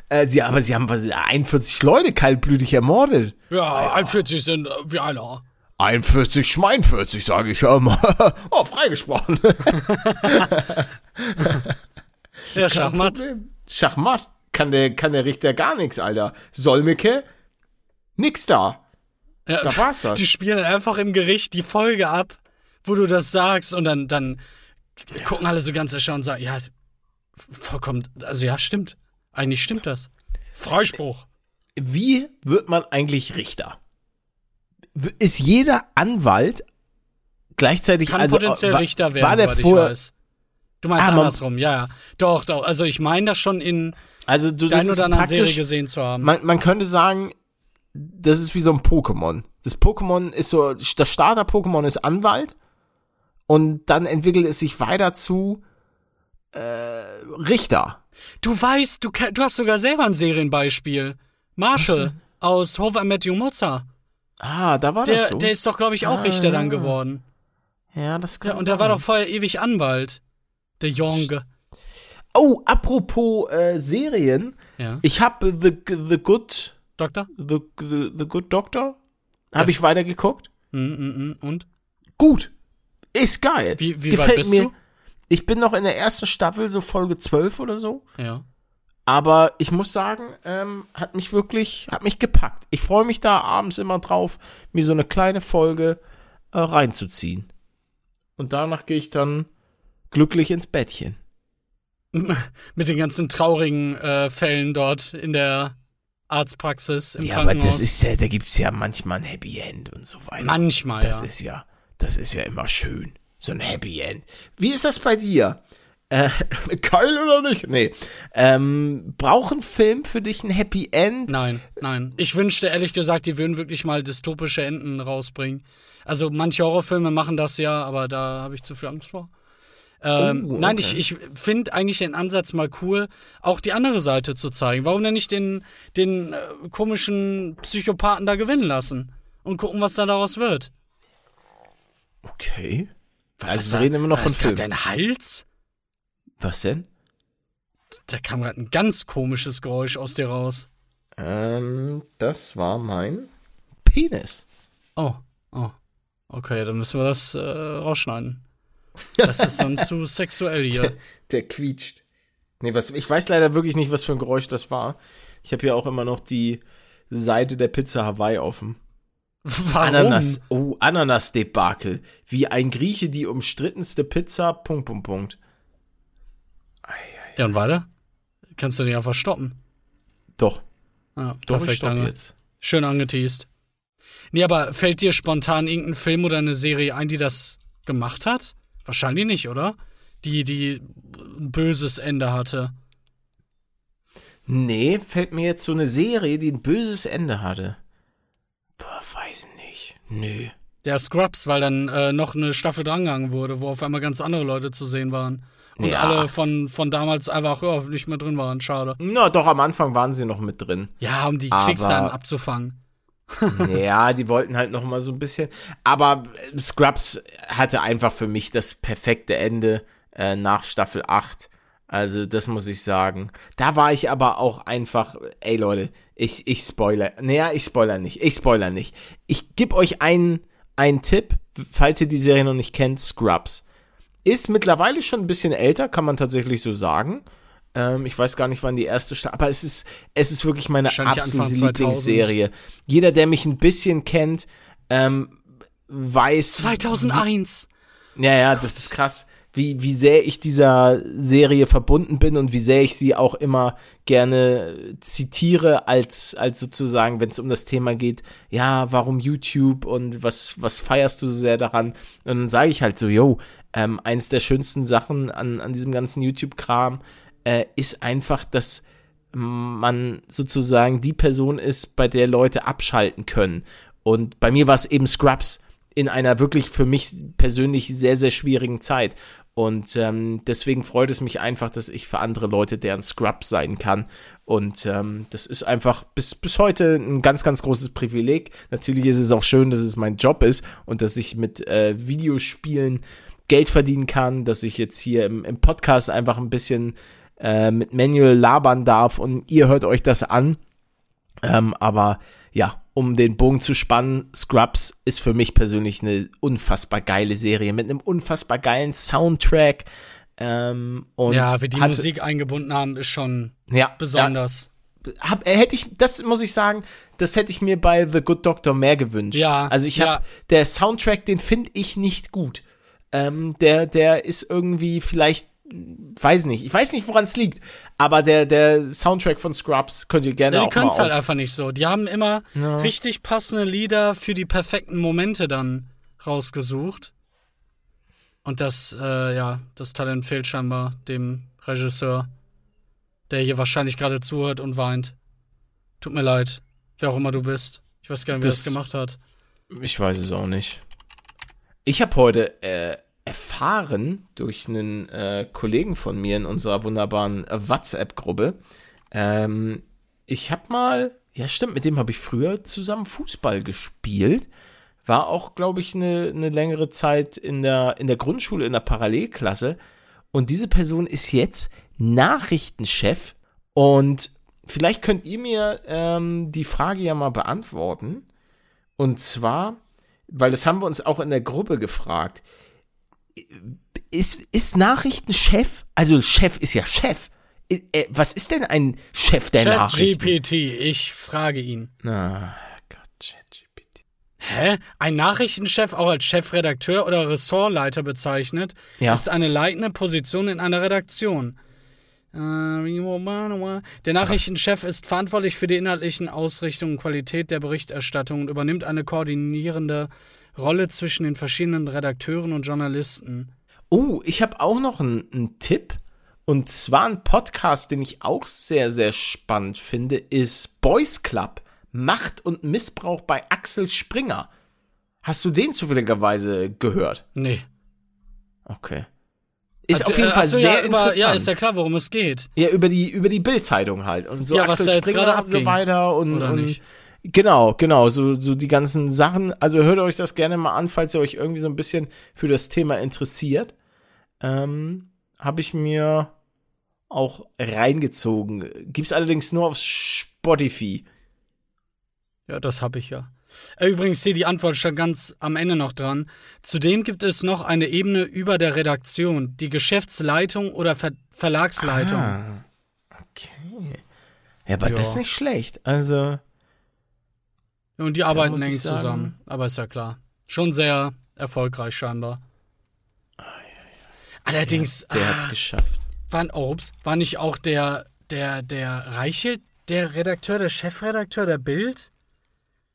Äh, sie, aber sie haben was, 41 Leute kaltblütig ermordet. Ja, 41 sind äh, wie einer. 41, Schmeinvierzig, sage ich ja immer. oh, freigesprochen. Ja, Schachmatt. Problem. Schachmatt. Kann der, kann der Richter gar nichts, Alter. Solmecke, nix da. Ja, Da war's das. Die spielen einfach im Gericht die Folge ab, wo du das sagst und dann, dann gucken alle so ganz erstaunt und sagen, ja, vollkommen, also ja, stimmt. Eigentlich stimmt das. Freispruch. Wie wird man eigentlich Richter? Ist jeder Anwalt gleichzeitig Kann also, potenziell war, Richter werden, war der soweit ich weiß. Du meinst Ah, andersrum, ja, ja. Doch, doch. Also ich meine das schon in Also du, ist oder anderen Serie gesehen zu haben. man, man könnte sagen, das ist wie so ein Pokémon. Das Pokémon ist so, das Starter-Pokémon ist Anwalt und dann entwickelt es sich weiter zu äh, Richter. Du weißt, du, du hast sogar selber ein Serienbeispiel. Marshall aus I Met Your Mother. Ah, da war Der, das so. der ist doch, glaube ich, auch Ah, Richter dann ja. geworden. ja, das kann Ja, und der war doch vorher ewig Anwalt. Der Jonge. Oh, apropos äh, Serien. Ja. Ich habe the, the Good Doktor? The, the, the Good Doctor habe ich weitergeguckt. Mm, mm, mm. Und? Gut. Ist geil. Wie, wie Gefällt weit bist mir. du? Ich bin noch in der ersten Staffel, so Folge 12 oder so. Ja. Aber ich muss sagen, ähm, hat mich wirklich, hat mich gepackt. Ich freue mich da abends immer drauf, mir so eine kleine Folge äh, reinzuziehen. Und danach gehe ich dann glücklich ins Bettchen. Mit den ganzen traurigen äh, Fällen dort in der Arztpraxis im ja, aber Krankenhaus. das ist ja, da gibt's ja manchmal ein Happy End und so weiter. Manchmal, Das ja. ist ja, das ist ja immer schön. So ein Happy End. Wie ist das bei dir? Äh, geil oder nicht? Nee. Ähm, braucht ein Film für dich ein Happy End? Nein, nein. Ich wünschte ehrlich gesagt, die würden wirklich mal dystopische Enden rausbringen. Also manche Horrorfilme machen das ja, aber da habe ich zu viel Angst vor. Ähm, Oh, okay. Nein, ich, ich finde eigentlich den Ansatz mal cool, auch die andere Seite zu zeigen. Warum denn nicht den, den äh, komischen Psychopathen da gewinnen lassen? Und gucken, was da daraus wird. Okay. Was Also wir reden immer noch von Film. dein Hals? Was denn? Da kam gerade ein ganz komisches Geräusch aus dir raus. Ähm, das war mein Penis. Oh, oh. Okay, dann müssen wir das äh, rausschneiden. Das ist dann zu sexuell hier. Der quietscht. Nee, was, ich weiß leider wirklich nicht, was für ein Geräusch das war. Ich habe ja auch immer noch die Seite der Pizza Hawaii offen. Warum? Ananas. Oh, Ananas-Debakel. Wie ein Grieche die umstrittenste Pizza. Punkt, Punkt, Punkt. Ja, und weiter? Kannst du den einfach stoppen? Doch. Ja, Doch, ich perfekt, stopp danke. jetzt. Schön angeteased. Nee, aber fällt dir spontan irgendein Film oder eine Serie ein, die das gemacht hat? Wahrscheinlich nicht, oder? Die, die ein böses Ende hatte. Nee, fällt mir jetzt so eine Serie, die ein böses Ende hatte. Boah, nicht. Nö. Der Scrubs, weil dann äh, noch eine Staffel drangegangen wurde, wo auf einmal ganz andere Leute zu sehen waren. Und Ja. alle von, von damals einfach ja, nicht mehr drin waren. Schade. Na, doch, am Anfang waren sie noch mit drin. Ja, um die Klicks dann abzufangen. ja, die wollten halt noch mal so ein bisschen. Aber äh, Scrubs hatte einfach für mich das perfekte Ende äh, nach Staffel 8. Also, das muss ich sagen. Da war ich aber auch einfach, ey Leute, ich, ich spoiler. Naja, ich spoiler nicht. Ich spoiler nicht. Ich gebe euch einen, einen Tipp, falls ihr die Serie noch nicht kennt, Scrubs. Ist mittlerweile schon ein bisschen älter, kann man tatsächlich so sagen. Ähm, ich weiß gar nicht, wann die erste Staffel, aber es ist, es ist wirklich meine absolute Anfang 2000. Lieblingsserie. Jeder, der mich ein bisschen kennt, ähm, weiß. 2001. Ja, ja, das ist krass, wie, wie sehr ich dieser Serie verbunden bin und wie sehr ich sie auch immer gerne zitiere, als, als sozusagen, wenn es um das Thema geht, ja, warum YouTube und was, was feierst du so sehr daran? Und dann sage ich halt so, yo, ähm, eins der schönsten Sachen an, an diesem ganzen YouTube-Kram äh, ist einfach, dass man sozusagen die Person ist, bei der Leute abschalten können. Und bei mir war es eben Scrubs in einer wirklich für mich persönlich sehr, sehr schwierigen Zeit. Und ähm, deswegen freut es mich einfach, dass ich für andere Leute deren Scrubs sein kann. Und ähm, das ist einfach bis, bis heute ein ganz, ganz großes Privileg. Natürlich ist es auch schön, dass es mein Job ist und dass ich mit äh, Videospielen Geld verdienen kann, dass ich jetzt hier im, im Podcast einfach ein bisschen äh, mit Manuel labern darf und ihr hört euch das an. Ähm, aber ja, um den Bogen zu spannen, Scrubs ist für mich persönlich eine unfassbar geile Serie mit einem unfassbar geilen Soundtrack. Ähm, und ja, wie die hatte- Musik eingebunden haben, ist schon ja, besonders. Ja, hab, äh, hätte ich, das muss ich sagen, das hätte ich mir bei The Good Doctor mehr gewünscht. Ja, Also ich habe, ja. der Soundtrack, den finde ich nicht gut. Ähm, der, der ist irgendwie vielleicht, weiß nicht, ich weiß nicht, woran es liegt, aber der, der Soundtrack von Scrubs könnt ihr gerne Ja, die auch können es halt einfach nicht so. Die haben immer richtig passende Lieder für die perfekten Momente dann rausgesucht. Und das, äh, ja, das Talent fehlt scheinbar dem Regisseur, der hier wahrscheinlich gerade zuhört und weint. Tut mir leid, wer auch immer du bist. Ich weiß gar nicht, wer das, Das- gemacht hat. Ich weiß es auch nicht. Ich habe heute äh, erfahren durch einen äh, Kollegen von mir in unserer wunderbaren äh, WhatsApp-Gruppe. Ähm, ich habe mal, ja stimmt, mit dem habe ich früher zusammen Fußball gespielt. War auch, glaube ich, eine eine längere Zeit in der, in der Grundschule, in der Parallelklasse. Und diese Person ist jetzt Nachrichtenchef. Und vielleicht könnt ihr mir ähm, die Frage ja mal beantworten. Und zwar, weil das haben wir uns auch in der Gruppe gefragt. Ist, ist Nachrichtenchef, also Chef ist ja Chef. Äh, Was ist denn ein Chef der Nachrichten? ChatGPT, ich frage ihn. Ah, Gott, ChatGPT. Hä? Ein Nachrichtenchef, auch als Chefredakteur oder Ressortleiter bezeichnet, Ja. ist eine leitende Position in einer Redaktion. Äh, Der Nachrichtenchef ist verantwortlich für die inhaltlichen Ausrichtung und Qualität der Berichterstattung und übernimmt eine koordinierende Rolle zwischen den verschiedenen Redakteuren und Journalisten. Oh, ich habe auch noch einen, Tipp. Und zwar ein Podcast, den ich auch sehr, sehr spannend finde, ist Boys Club. Macht und Missbrauch bei Axel Springer. Hast du den zufälligerweise gehört? Nee. Okay. Ist Hat- auf jeden äh, Fall sehr ja, über, interessant. Ja, ist ja klar, worum es geht. Ja, über die, über die Bildzeitung halt. Und so Ja, was Axel da jetzt Springer gerade und so weiter und, Oder und nicht? Genau, genau, so, so die ganzen Sachen. Also hört euch das gerne mal an, falls ihr euch irgendwie so ein bisschen für das Thema interessiert. Ähm, Habe ich mir auch reingezogen. Gibt's allerdings nur auf Spotify. Ja, das habe ich ja. Äh, Übrigens, hier die Antwort stand ganz am Ende noch dran. Zudem gibt es noch eine Ebene über der Redaktion, die Geschäftsleitung oder Ver Verlagsleitung. Ah, okay. Ja, aber Ja. das ist nicht schlecht. Also, Und die arbeiten eng zusammen. Aber ist ja klar. Schon sehr erfolgreich scheinbar. Allerdings, der ah, hat's geschafft. war, oh, ups, war nicht auch der, der, der Reichelt, der Redakteur, der Chefredakteur der Bild?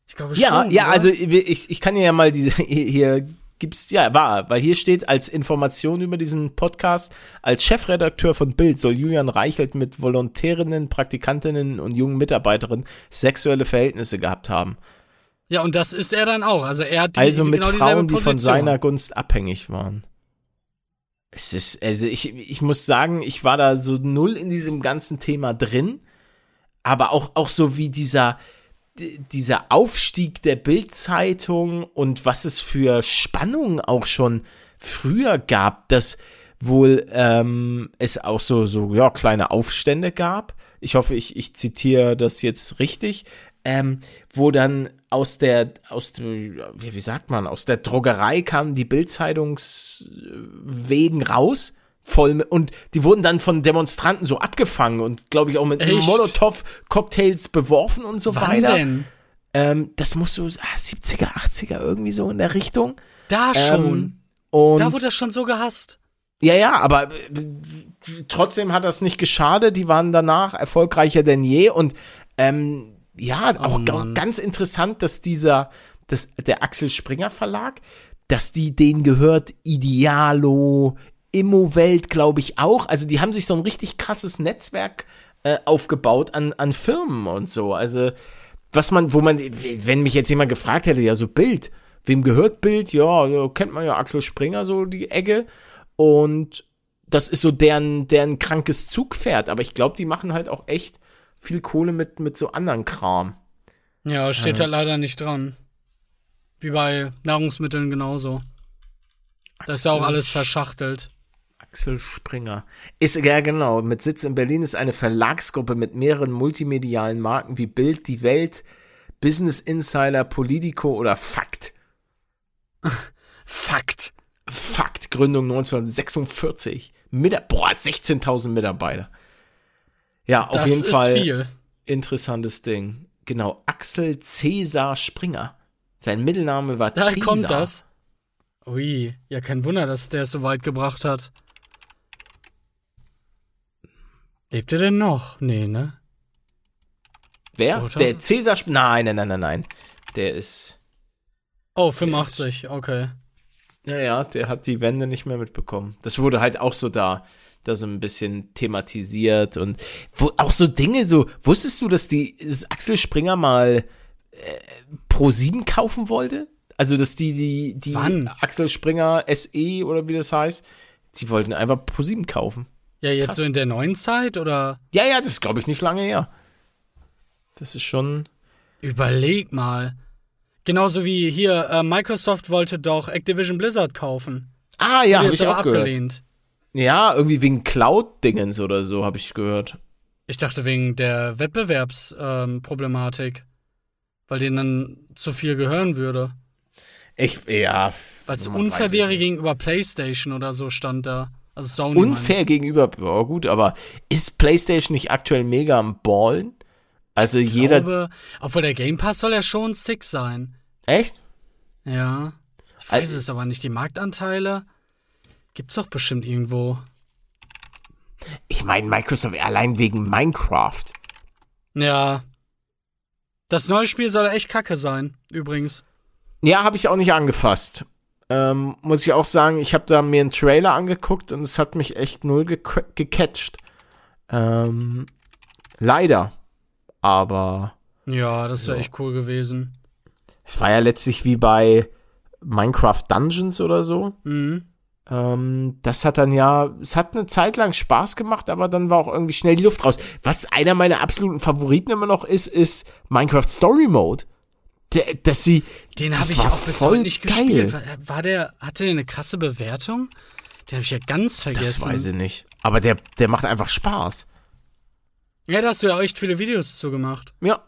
Ich glaube Ja, schon. ja, oder? also ich, ich kann ja mal diese, hier, hier gibt's, ja, war, weil hier steht als Information über diesen Podcast, als Chefredakteur von Bild soll Julian Reichelt mit Volontärinnen, Praktikantinnen und jungen Mitarbeiterinnen sexuelle Verhältnisse gehabt haben. Ja, und das ist er dann auch. Also er hat die, also die, mit genau Frauen, die von seiner Gunst abhängig waren. Es ist, also ich, ich muss sagen, ich war da so null in diesem ganzen Thema drin, aber auch, auch so wie dieser, dieser Aufstieg der Bildzeitung und was es für Spannungen auch schon früher gab, dass wohl ähm, es auch so, so ja, kleine Aufstände gab. Ich hoffe, ich, ich zitiere das jetzt richtig, ähm, wo dann aus der, aus der, wie, wie sagt man, aus der Drogerei kamen die Bildzeitungswegen raus. Voll mit, und die wurden dann von Demonstranten so abgefangen und glaube ich auch mit? Molotow-Cocktails beworfen und so Wann weiter. denn? Ähm, das muss so ah, 70er, 80er irgendwie so in der Richtung. Da schon. Ähm, da wurde das schon so gehasst. ja, ja, aber äh, trotzdem hat das nicht geschadet. Die waren danach erfolgreicher denn je. Und ähm, ja, auch Oh Mann. ganz interessant, dass dieser, dass der Axel Springer Verlag, dass die denen gehört, Idealo, Immowelt, glaube ich auch. Also die haben sich so ein richtig krasses Netzwerk äh, aufgebaut an, an Firmen und so. Also was man, wo man, wenn mich jetzt jemand gefragt hätte, ja so Bild, wem gehört Bild? Ja, ja, kennt man ja Axel Springer so die Ecke und das ist so deren, deren krankes Zugpferd. Aber ich glaube, die machen halt auch echt viel Kohle mit, mit so anderen Kram. Ja, steht da leider nicht dran. Wie bei Nahrungsmitteln genauso. Da ist ja auch Axel alles verschachtelt. Axel Springer. Ist, ja genau, mit Sitz in Berlin ist eine Verlagsgruppe mit mehreren multimedialen Marken wie Bild, Die Welt, Business Insider, Politico oder Fakt. Fakt. Fakt, Gründung 1946. Mit, boah, 16.000 Mitarbeiter. Ja, auf das jeden ist Fall viel. interessantes Ding. Genau, Axel Cäsar Springer. Sein Mittelname war Da Cäsar. kommt das. Ui, ja, kein Wunder, dass der es so weit gebracht hat. Lebt er denn noch? Nee, ne? Wer? Oder? Der Cäsar Sp- Nein, nein, nein, nein, nein. Der ist. Oh, 85, okay. Naja, der hat die Wende nicht mehr mitbekommen. Das wurde halt auch so da, da so ein bisschen thematisiert und wo, auch so Dinge so, wusstest du, dass die, dass Axel Springer mal äh, Pro 7 kaufen wollte? Also, dass die, die, die Wann? Axel Springer SE oder wie das heißt, die wollten einfach Pro 7 kaufen. Ja, jetzt Krass. so in der neuen Zeit oder? Ja, ja, das ist, glaube ich, nicht lange her. Das ist schon. Überleg mal. Genauso wie hier, äh, Microsoft wollte doch Activision Blizzard kaufen. Ah, ja, habe ich auch gehört. abgelehnt. Ja, irgendwie wegen Cloud-Dingens oder so, habe ich gehört. Ich dachte wegen der Wettbewerbsproblematik. Ähm, weil denen dann zu viel gehören würde. Ich, ja. Weil es unfair wäre gegenüber PlayStation oder so stand da. Also Sony. Unfair gegenüber, ja gut, aber ist PlayStation nicht aktuell mega am Ballen? Also ich. jeder. Glaube, obwohl der Game Pass soll ja schon sick sein. echt? Ja. Ich weiß Also- es aber nicht. Die Marktanteile gibt's doch bestimmt irgendwo. Ich meine, Microsoft allein wegen Minecraft. Ja. Das neue Spiel soll echt kacke sein, übrigens. Ja, habe ich auch nicht angefasst. Ähm, muss ich auch sagen, ich habe da mir einen Trailer angeguckt und es hat mich echt null gec- gecatcht. Ähm, leider. Aber Ja, das wäre Ja. echt cool gewesen. es war ja letztlich wie bei Minecraft Dungeons oder so. Mhm. Ähm, das hat dann ja, es hat eine Zeit lang Spaß gemacht, aber dann war auch irgendwie schnell die Luft raus. Was einer meiner absoluten Favoriten immer noch ist, ist Minecraft Story Mode. Der, dass sie, Den Das habe ich auch bis heute nicht geil. gespielt. War, war der, hatte der eine krasse Bewertung? Den habe ich ja ganz das vergessen. weiß ich nicht. Aber der, der macht einfach Spaß. Ja, da hast du ja auch echt viele Videos zugemacht. Ja.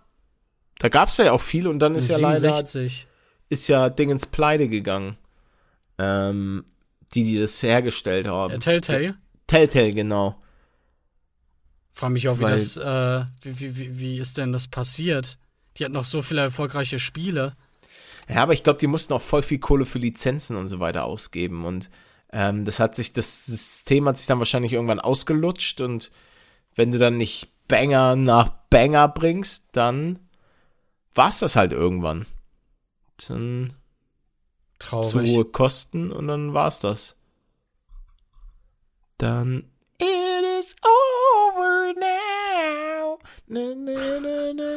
Da gab es ja auch viel und dann ist ja leider, 67. ist ja Ding ins Pleite gegangen. Ähm, die, die das hergestellt haben. Äh, Telltale. Telltale, genau. Frag mich auch, wie Weil- das, äh, wie, wie, wie, ist denn das passiert? Die hat noch so viele erfolgreiche Spiele. Ja, aber ich glaube, die mussten auch voll viel Kohle für Lizenzen und so weiter ausgeben. Und ähm, das hat sich, das System hat sich dann wahrscheinlich irgendwann ausgelutscht und wenn du dann nicht Banger nach Banger bringst, dann war's das halt irgendwann. Dann zu Traurig. hohe Kosten und dann war's das. Dann It is over now. Na, na, na, na,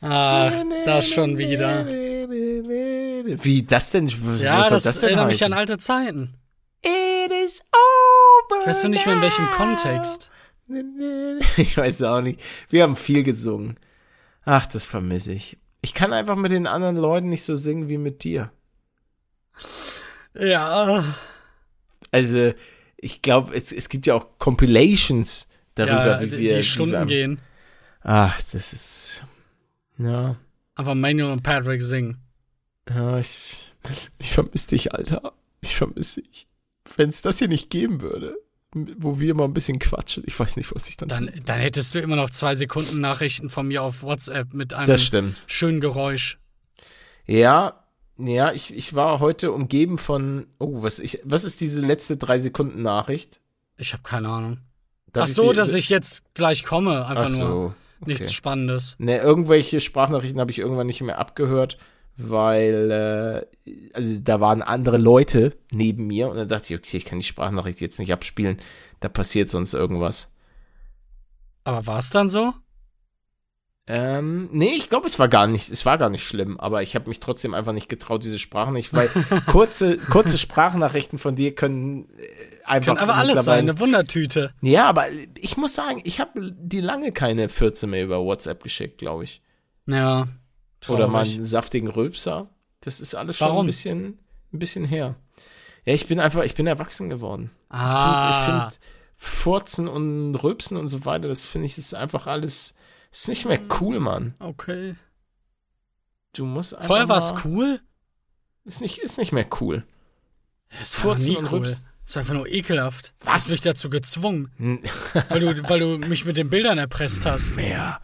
na. Ach, das schon wieder. Wie das denn? Was Ja, soll das, das denn erinnert mich an alte Zeiten. It is over. Ich weiß nur nicht mehr in welchem. Kontext. Ich weiß auch nicht. Wir haben viel gesungen. Ach, das vermisse ich. Ich kann einfach mit den anderen Leuten nicht so singen wie mit dir. Ja. Also, ich glaube, es, es gibt ja auch Compilations darüber, ja, wie wir. die wie Stunden wir, gehen. Ach, das ist. Ja. Aber Manuel und Patrick singen. Ja, ich. Ich vermisse dich, Alter. Ich vermisse dich. Wenn es das hier nicht geben würde, wo wir mal ein bisschen quatschen, ich weiß nicht, was ich dann. Dann, dann hättest du immer noch zwei Sekunden Nachrichten von mir auf WhatsApp mit einem schönen Geräusch. Ja, ja, ich, ich war heute umgeben von. Oh, was, ich, was ist diese letzte drei Sekunden Nachricht? Ich habe keine Ahnung. Darf Ach so, sie- dass ich jetzt gleich komme. Einfach Ach so. nur. okay. Nichts Spannendes. Ne, irgendwelche Sprachnachrichten habe ich irgendwann nicht mehr abgehört, weil äh, also da waren andere Leute neben mir und dann dachte ich, okay, ich kann die Sprachnachricht jetzt nicht abspielen, da passiert sonst irgendwas. Aber war es dann so? Ähm, nee, ich glaube, es war gar nicht, es war gar nicht schlimm, aber ich habe mich trotzdem einfach nicht getraut, diese Sprachnachricht, weil kurze, kurze Sprachnachrichten von dir können äh, einfach Kann aber alles sein, eine Wundertüte. Ja, aber ich muss sagen, ich habe die lange keine 14 mehr über WhatsApp geschickt, glaube ich. Ja. Traurig. Oder mal einen saftigen Rülpser. Das ist alles schon Warum? ein bisschen, ein bisschen her. Ja, ich bin einfach, ich bin erwachsen geworden. Ah, Ich finde, find, Furzen und Rülpsen und so weiter, das finde ich, ist einfach alles, ist nicht mehr cool, Mann. okay. Du musst einfach Vorher war es cool. Ist nicht, ist nicht mehr cool. Es Furzen nie cool. Rülpsen. Es ist einfach nur ekelhaft. Du Was? hast mich dazu gezwungen, Hm, weil du, weil du mich mit den Bildern erpresst hast. Mehr.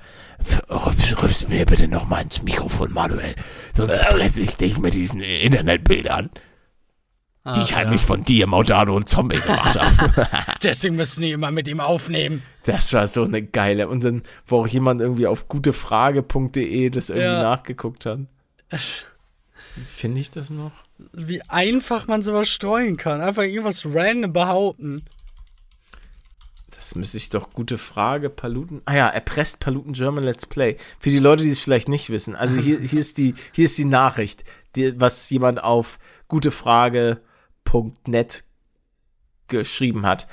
Rübs, rübs mir bitte noch mal ins Mikrofon, Manuel. Sonst presse ich dich mit diesen Internetbildern, Ah, die ich ja. heimlich von dir, Maudado und Zombie gemacht habe. Deswegen müssen die immer mit ihm aufnehmen. Das war so eine geile. Und dann, wo auch jemand irgendwie auf gutefrage.de das irgendwie Ja. nachgeguckt hat. Finde ich das noch? Wie einfach man sowas streuen kann. Einfach irgendwas random behaupten. Das müsste ich doch gute Frage, Paluten. Ah ja, erpresst Paluten German Let's Play. Für die Leute, die es vielleicht nicht wissen. Also hier, hier ist die, hier ist die Nachricht, die, was jemand auf gutefrage.net geschrieben hat.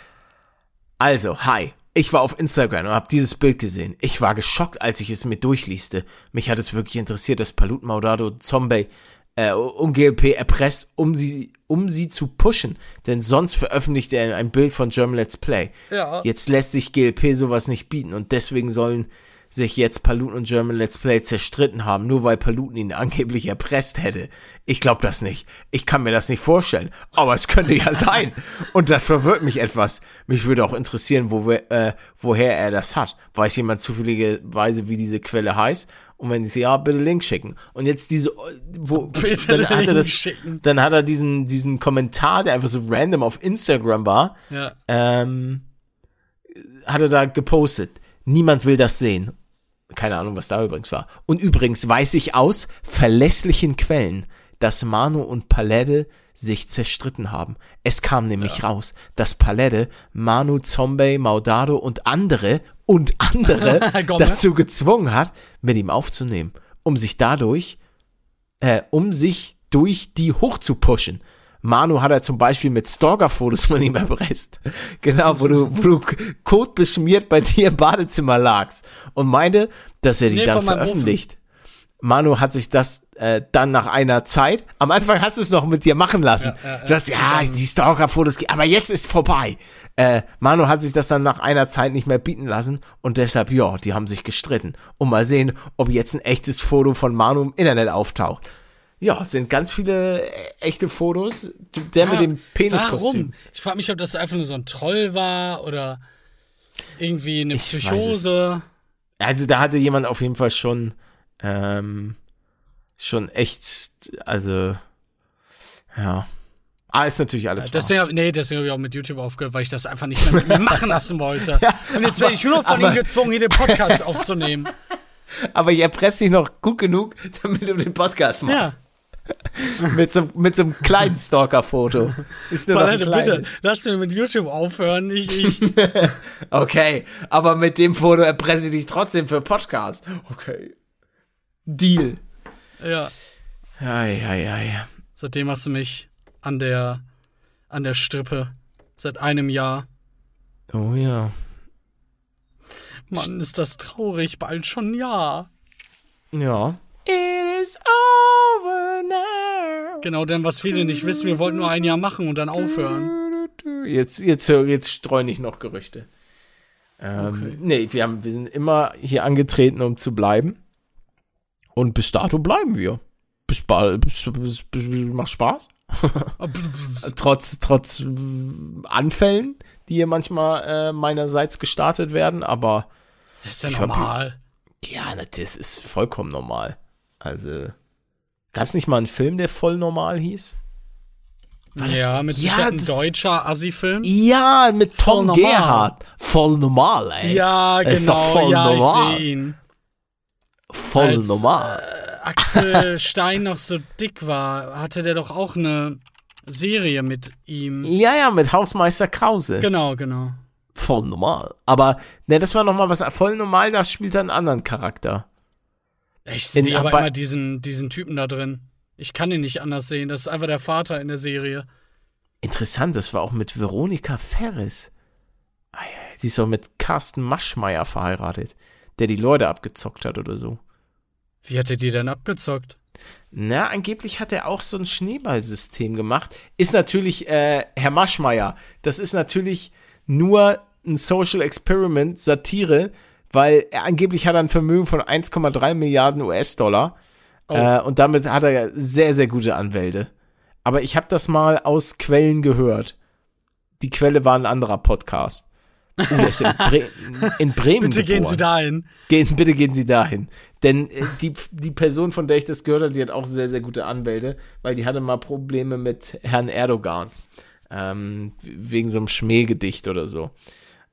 Also, hi. Ich war auf Instagram und habe dieses Bild gesehen. Ich war geschockt, als ich es mir durchlieste. Mich hat es wirklich interessiert, dass Palut Maudado Zombie äh, um GLP erpresst, um sie, um sie zu pushen. Denn sonst veröffentlicht er ein Bild von German Let's Play. Ja. Jetzt lässt sich GLP sowas nicht bieten und deswegen sollen sich jetzt Paluten und German Let's Play zerstritten haben, nur weil Paluten ihn angeblich erpresst hätte. Ich glaube das nicht. Ich kann mir das nicht vorstellen. Aber es könnte ja sein. Und das verwirrt mich etwas. Mich würde auch interessieren, wo wir, äh, woher er das hat. Weiß jemand zufälligerweise, wie diese Quelle heißt? Und wenn sie ja, bitte Link schicken. Und jetzt diese, wo, Bitte dann hat er Link das, schicken. dann hat er diesen, diesen Kommentar, der einfach so random auf Instagram war, Ja. ähm, hat er da gepostet. Niemand will das sehen. Keine Ahnung, was da übrigens war. Und übrigens weiß ich aus verlässlichen Quellen, dass Manu und Palette sich zerstritten haben. Es kam nämlich raus, dass Palette Manu, Zombie, Maudado und andere und andere ne? dazu gezwungen hat, mit ihm aufzunehmen, um sich dadurch, äh, um sich durch die hochzupushen. Manu hat er zum Beispiel mit Stalker-Fotos von ihm erpresst. Genau, wo du, wo du kotbeschmiert bei dir im Badezimmer lagst. Und meinte, dass er die Nee, dann veröffentlicht. Manu hat sich das äh, dann nach einer Zeit, am Anfang hast du es noch mit dir machen lassen. Ja, ja, ja. Du hast, ja, die Stalker-Fotos, aber jetzt ist vorbei. Äh, Manu hat sich das dann nach einer Zeit nicht mehr bieten lassen und deshalb, ja, die haben sich gestritten. Und mal sehen, ob jetzt ein echtes Foto von Manu im Internet auftaucht. Ja, es sind ganz viele äh, echte Fotos. Der mit dem Peniskostüm. Warum? Ich frage mich, ob das einfach nur so ein Troll war oder irgendwie eine Ich. Psychose. Also da hatte jemand auf jeden Fall schon, ähm, schon echt, also, ja. Ah, ist natürlich alles wahr. Deswegen, hab- nee, deswegen habe ich auch mit YouTube aufgehört, weil ich das einfach nicht mehr mit mir machen lassen wollte. Und jetzt werde ich nur noch von ihm gezwungen, hier den Podcast aufzunehmen. Aber ich erpresse dich noch gut genug, damit du den Podcast machst. mit, so, mit so einem kleinen Stalker-Foto. Palette, bitte, lass mir mit YouTube aufhören. Ich, ich, Okay, aber mit dem Foto erpresse ich dich trotzdem für Podcast. Okay. Deal. ja. Ja, ja, ja, ja. Seitdem hast du mich an der, an der Strippe. Seit einem Jahr. Oh ja. Mann, ist das traurig. Bald schon ein Jahr. Ja. It is over. Genau, denn was viele nicht wissen, wir wollten nur ein Jahr machen und dann aufhören. Jetzt, jetzt, jetzt streue ich noch Gerüchte. Ähm, Okay. Nee, wir, haben, wir sind immer hier angetreten, um zu bleiben. Und bis dato bleiben wir. Bis bald. Bis, bis, bis, macht Spaß. Trotz, trotz äh, Anfällen, die hier manchmal äh, meinerseits gestartet werden. Aber Das ist ja Ich hab- normal. ja, das ist vollkommen normal. Also, gab es nicht mal einen Film, der voll normal hieß? das- Ja, mit Ja, Sicherheit ein das- deutscher Assi-Film. Ja, mit Voll Tom normal. Gerhardt. Voll normal, ey. Ja, doch genau. voll Ja, normal. ich sehe ihn. Voll als, normal. Axel Stein noch so dick war, hatte der doch auch eine Serie mit ihm. Ja, ja, mit Hausmeister Krause. Genau, genau. Voll normal. Aber, ne, das war nochmal was, voll normal, das spielt er einen anderen Charakter. Ich sehe aber immer diesen, diesen Typen da drin. Ich kann ihn nicht anders sehen. Das ist einfach der Vater in der Serie. Interessant, das war auch mit Veronika Ferris. Ah, Die ist auch mit Carsten Maschmeyer verheiratet, der die Leute abgezockt hat oder so. Wie hat er die denn abgezockt? Na, angeblich hat er auch so ein Schneeballsystem gemacht. Ist natürlich, äh, Herr Maschmeyer, das ist natürlich nur ein Social Experiment, Satire, weil er angeblich hat er ein Vermögen von 1,3 Milliarden US-Dollar. Oh. Äh, und damit hat er sehr, sehr gute Anwälte. Aber ich habe das mal aus Quellen gehört. Die Quelle war ein anderer Podcast. Uh, ist in, Bre in Bremen Bitte gehen geboren. Sie dahin. Gehen, bitte gehen Sie dahin. Denn äh, die, die Person, von der ich das gehört habe, die hat auch sehr, sehr gute Anwälte, weil die hatte mal Probleme mit Herrn Erdogan. Ähm, wegen so einem Schmähgedicht oder so.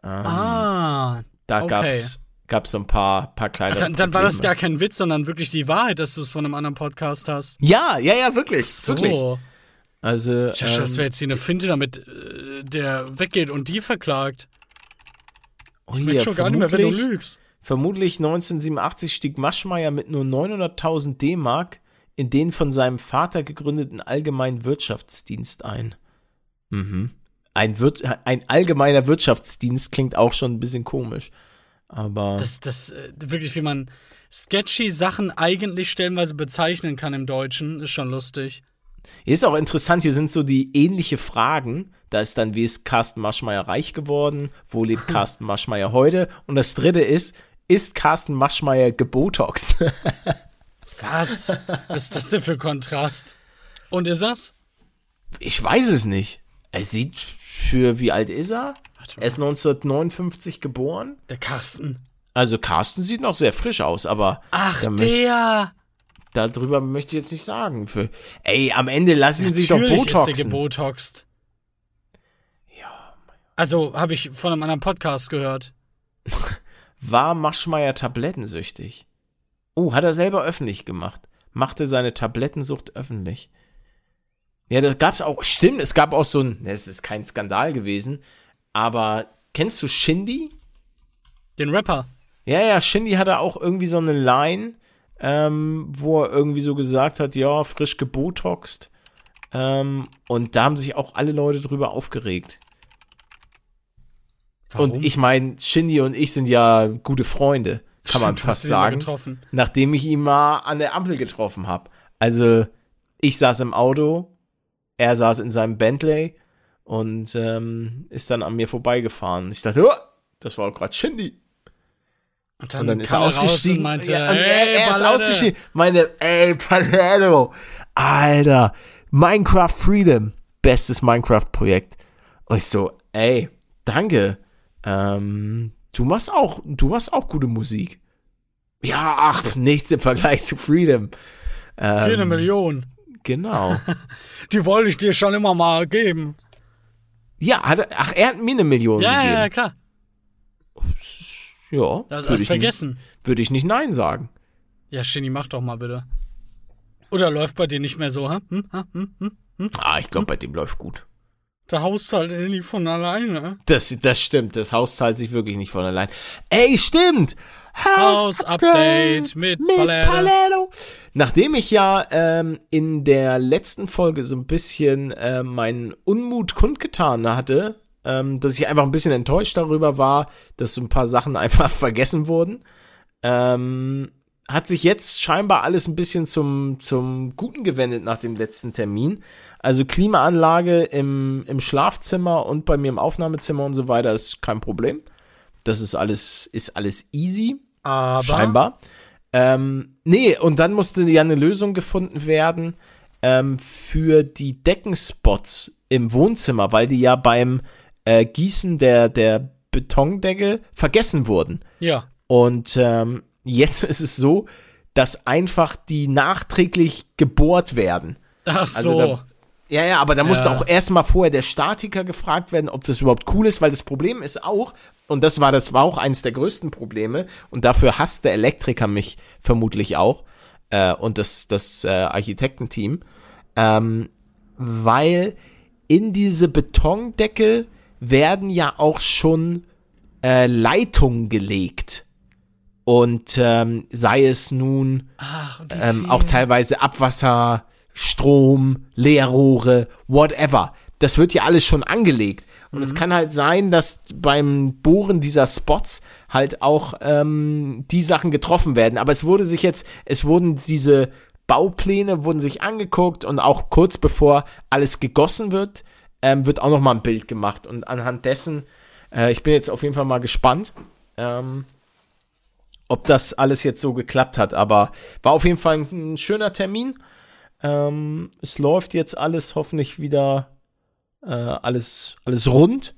Ähm, Ah. da okay. gab's gab's so ein paar, paar kleine. Also, dann, dann war das gar kein Witz, sondern wirklich die Wahrheit, dass du es von einem anderen Podcast hast. Ja, ja, ja, wirklich. So. Wirklich. Also, Ich dachte, das ähm, wäre jetzt hier eine Finte, damit äh, der weggeht und die verklagt. oh Ich merke ja, schon gar nicht mehr, wenn du lügst. Vermutlich 1987 stieg Maschmeyer mit nur 900.000 D-Mark in den von seinem Vater gegründeten Allgemeinen Wirtschaftsdienst ein. Mhm. Ein, Wir ein allgemeiner Wirtschaftsdienst klingt auch schon ein bisschen komisch. Aber Das, das, äh, wirklich, wie man sketchy Sachen eigentlich stellenweise bezeichnen kann im Deutschen, ist schon lustig. hier ist auch interessant, hier sind so die ähnliche Fragen. Da ist dann, wie ist Carsten Maschmeyer reich geworden? Wo lebt Carsten Maschmeyer heute? Und das dritte ist, ist Carsten Maschmeyer gebotoxt? Was? Was ist das denn für Kontrast? Und ist das? Ich weiß es nicht. Er sieht für, wie alt ist er? Warte Er ist 1959 geboren. Der Carsten. Also Carsten sieht noch sehr frisch aus, aber Ach, Da der! darüber möchte ich jetzt nicht sagen. Für, ey, am Ende lassen Sie sich doch Natürlich ist der Botoxen. gebotoxt. Ja. Also, habe ich von einem anderen Podcast gehört. War Maschmeyer tablettensüchtig? Oh, hat er selber öffentlich gemacht. machte seine Tablettensucht öffentlich. Ja, das gab's auch. Stimmt, es gab auch so ein. Es ist kein Skandal gewesen, aber kennst du Shindy? Den Rapper. Ja, ja, Shindy hatte auch irgendwie so eine Line, ähm, wo er irgendwie so gesagt hat, ja, frisch gebotoxt. Ähm, und da haben sich auch alle Leute drüber aufgeregt. Warum? Und ich meine, Shindy und ich sind ja gute Freunde, kann man Stimmt, fast ihn mal sagen. Getroffen. nachdem ich ihn mal an der Ampel getroffen habe. Also ich saß im Auto, er saß in seinem Bentley und ähm, ist dann an mir vorbeigefahren. Ich dachte, oh, das war gerade Shindy. Und dann, Und dann ist er er ausgestiegen. meinte, ja, und er, hey, er ist ausgestiegen. Meine, ey, Palermo. Alter, Minecraft Freedom. Bestes Minecraft-Projekt. Und ich so, ey, danke. Ähm, du machst auch, du machst auch gute Musik. Ja, ach, nichts im Vergleich zu Freedom. Ähm, Hier eine Million. Genau. Die wollte ich dir schon immer mal geben. Ja, hat er, ach, er hat mir eine Million Ja, ja, ja, gegeben. klar. Ja, Das würde hast ich, vergessen. würd ich nicht Nein sagen. Ja, Shinny, mach doch mal bitte. Oder läuft bei dir nicht mehr so, ha? Hm, ha? Hm, hm? Ah, ich glaube, bei dem läuft gut. Der Haushalt nicht von alleine. Das, das stimmt, das Haus zahlt sich wirklich nicht von allein. Ey, stimmt! Haus-Update mit Palermo. Nachdem ich ja ähm, in der letzten Folge so ein bisschen äh, meinen Unmut kundgetan hatte, ähm, dass ich einfach ein bisschen enttäuscht darüber war, dass so ein paar Sachen einfach vergessen wurden, ähm, hat sich jetzt scheinbar alles ein bisschen zum, zum Guten gewendet nach dem letzten Termin. Also Klimaanlage im, im Schlafzimmer und bei mir im Aufnahmezimmer und so weiter ist kein Problem. Das ist alles, ist alles easy. Aber Scheinbar. Ähm, nee, und dann musste ja eine Lösung gefunden werden ähm, für die Deckenspots im Wohnzimmer, weil die ja beim äh, Gießen der, der Betondeckel vergessen wurden. Ja. Und ähm, jetzt ist es so, dass einfach die nachträglich gebohrt werden. Ach Also so. da- Ja, ja, aber da musste Ja. auch erstmal vorher der Statiker gefragt werden, ob das überhaupt cool ist, weil das Problem ist auch, und das war, das war auch eines der größten Probleme, und dafür hasst der Elektriker mich vermutlich auch, äh, und das, das äh, Architektenteam, ähm, weil in diese Betondeckel werden ja auch schon äh, Leitungen gelegt. Und ähm, sei es nun Ach, ähm, auch teilweise Abwasser, Strom, Leerrohre, whatever. Das wird ja alles schon angelegt. Und es kann halt sein, dass beim Bohren dieser Spots halt auch ähm, die Sachen getroffen werden. Aber es wurde sich jetzt, es wurden diese Baupläne wurden sich angeguckt und auch kurz bevor alles gegossen wird, ähm, wird auch noch mal ein Bild gemacht. Und anhand dessen, äh, ich bin jetzt auf jeden Fall mal gespannt. Ähm, ob das alles jetzt so geklappt hat. Aber war auf jeden Fall ein, ein schöner Termin. Ähm, es läuft jetzt alles hoffentlich wieder äh, alles, alles rund.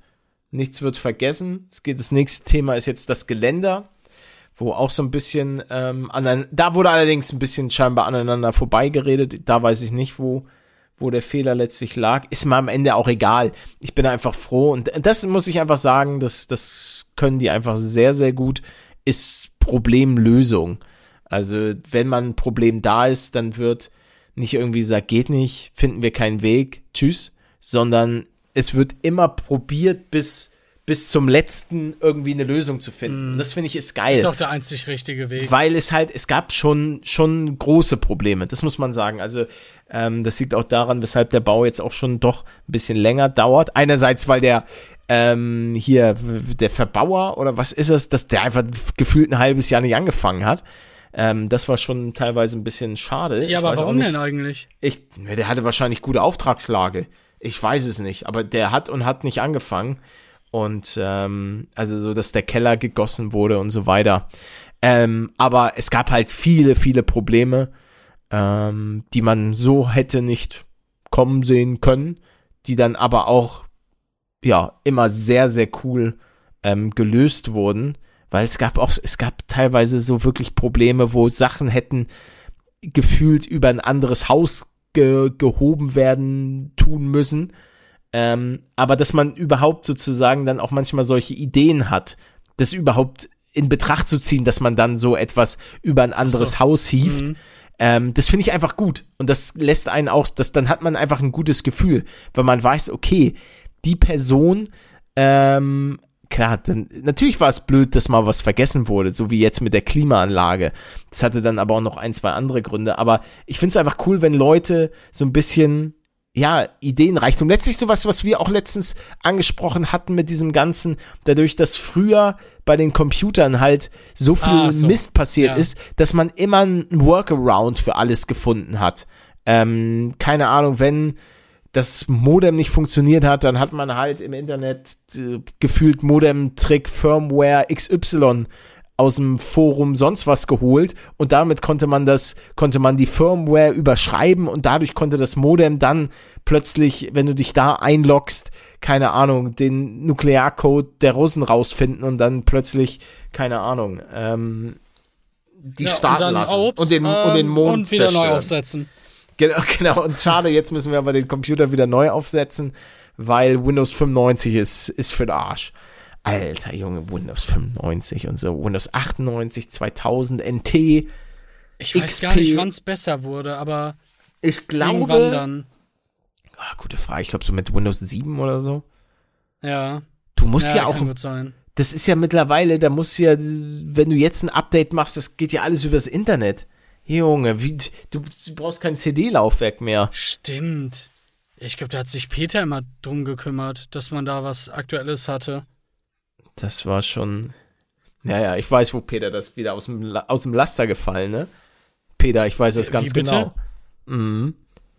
Nichts wird vergessen. Es geht, das nächste Thema ist jetzt das Geländer, wo auch so ein bisschen, ähm, anein- da wurde allerdings ein bisschen scheinbar aneinander vorbeigeredet. Da weiß ich nicht, wo, wo der Fehler letztlich lag. Ist mir am Ende auch egal. Ich bin einfach froh und das muss ich einfach sagen, das, das können die einfach sehr, sehr gut. Ist Problemlösung. Also, wenn man ein Problem da ist, dann wird nicht irgendwie gesagt, geht nicht, finden wir keinen Weg, tschüss, sondern es wird immer probiert, bis, bis zum letzten irgendwie eine Lösung zu finden. Und das finde ich ist geil Ist doch der einzig richtige Weg. weil es halt, es gab schon, schon große Probleme, das muss man sagen. Also, ähm, das liegt auch daran, weshalb der Bau jetzt auch schon doch ein bisschen länger dauert. Einerseits, weil der ähm, hier, der Verbauer oder was ist es, dass der einfach gefühlt ein halbes Jahr nicht angefangen hat. Ähm, das war schon teilweise ein bisschen schade. Ja, aber warum nicht- denn eigentlich? ich, ne, der hatte wahrscheinlich gute Auftragslage. Ich weiß es nicht, aber der hat und hat nicht angefangen. Und ähm, also so, dass der Keller gegossen wurde und so weiter. Ähm, aber es gab halt viele, viele Probleme, ähm, die man so hätte nicht kommen sehen können, die dann aber auch ja immer sehr, sehr cool ähm, gelöst wurden. Weil es gab auch, es gab teilweise so wirklich Probleme, wo Sachen hätten gefühlt über ein anderes Haus ge gehoben werden tun müssen. Ähm, aber dass man überhaupt sozusagen dann auch manchmal solche Ideen hat, das überhaupt in Betracht zu ziehen, dass man dann so etwas über ein anderes so. Haus hieft, Mhm. Ähm, das finde ich einfach gut. Und das lässt einen auch, das, dann hat man einfach ein gutes Gefühl, weil man weiß, okay, die Person, ähm, klar, dann, natürlich war es blöd, dass mal was vergessen wurde, so wie jetzt mit der Klimaanlage. Das hatte dann aber auch noch ein, zwei andere Gründe. Aber ich finde es einfach cool, wenn Leute so ein bisschen ja, Ideenreichtum. Letztlich sowas, was wir auch letztens angesprochen hatten mit diesem Ganzen, dadurch, dass früher bei den Computern halt so viel Ah, so. Mist passiert Ja. ist, dass man immer ein Workaround für alles gefunden hat. Ähm, keine Ahnung, wenn das Modem nicht funktioniert hat, dann hat man halt im Internet äh, gefühlt Modem-Trick Firmware XY aus dem Forum sonst was geholt und damit konnte man das, konnte man die Firmware überschreiben und dadurch konnte das Modem dann plötzlich, wenn du dich da einloggst, keine Ahnung, den Nuklearcode der Russen rausfinden und dann plötzlich, keine Ahnung, ähm, die Ja, starten und dann lassen Ops, und den, und den ähm, Mond und wieder neu zerstören. aufsetzen. Genau, genau. Und schade, jetzt müssen wir aber den Computer wieder neu aufsetzen, weil Windows 95 ist, ist für den Arsch. Alter Junge, Windows 95 und so. Windows 98, 2000, NT. Ich weiß XP. gar nicht, wann es besser wurde, aber Ich irgendwann glaube. dann. Ah, gute Frage. Ich glaube so mit Windows 7 oder so. Ja, Du musst ja, ja, auch. Das ist ja mittlerweile, da musst du ja, wenn du jetzt ein Update machst, das geht ja alles übers Internet. Junge, wie, du, du brauchst kein CD-Laufwerk mehr. Stimmt. Ich glaube, da hat sich Peter immer drum gekümmert, dass man da was Aktuelles hatte. Das war schon. Ja, ja, ich weiß, wo Peter das wieder aus dem, aus dem Laster gefallen, ne? Peter, ich weiß das Wie ganz bitte? genau. Mhm.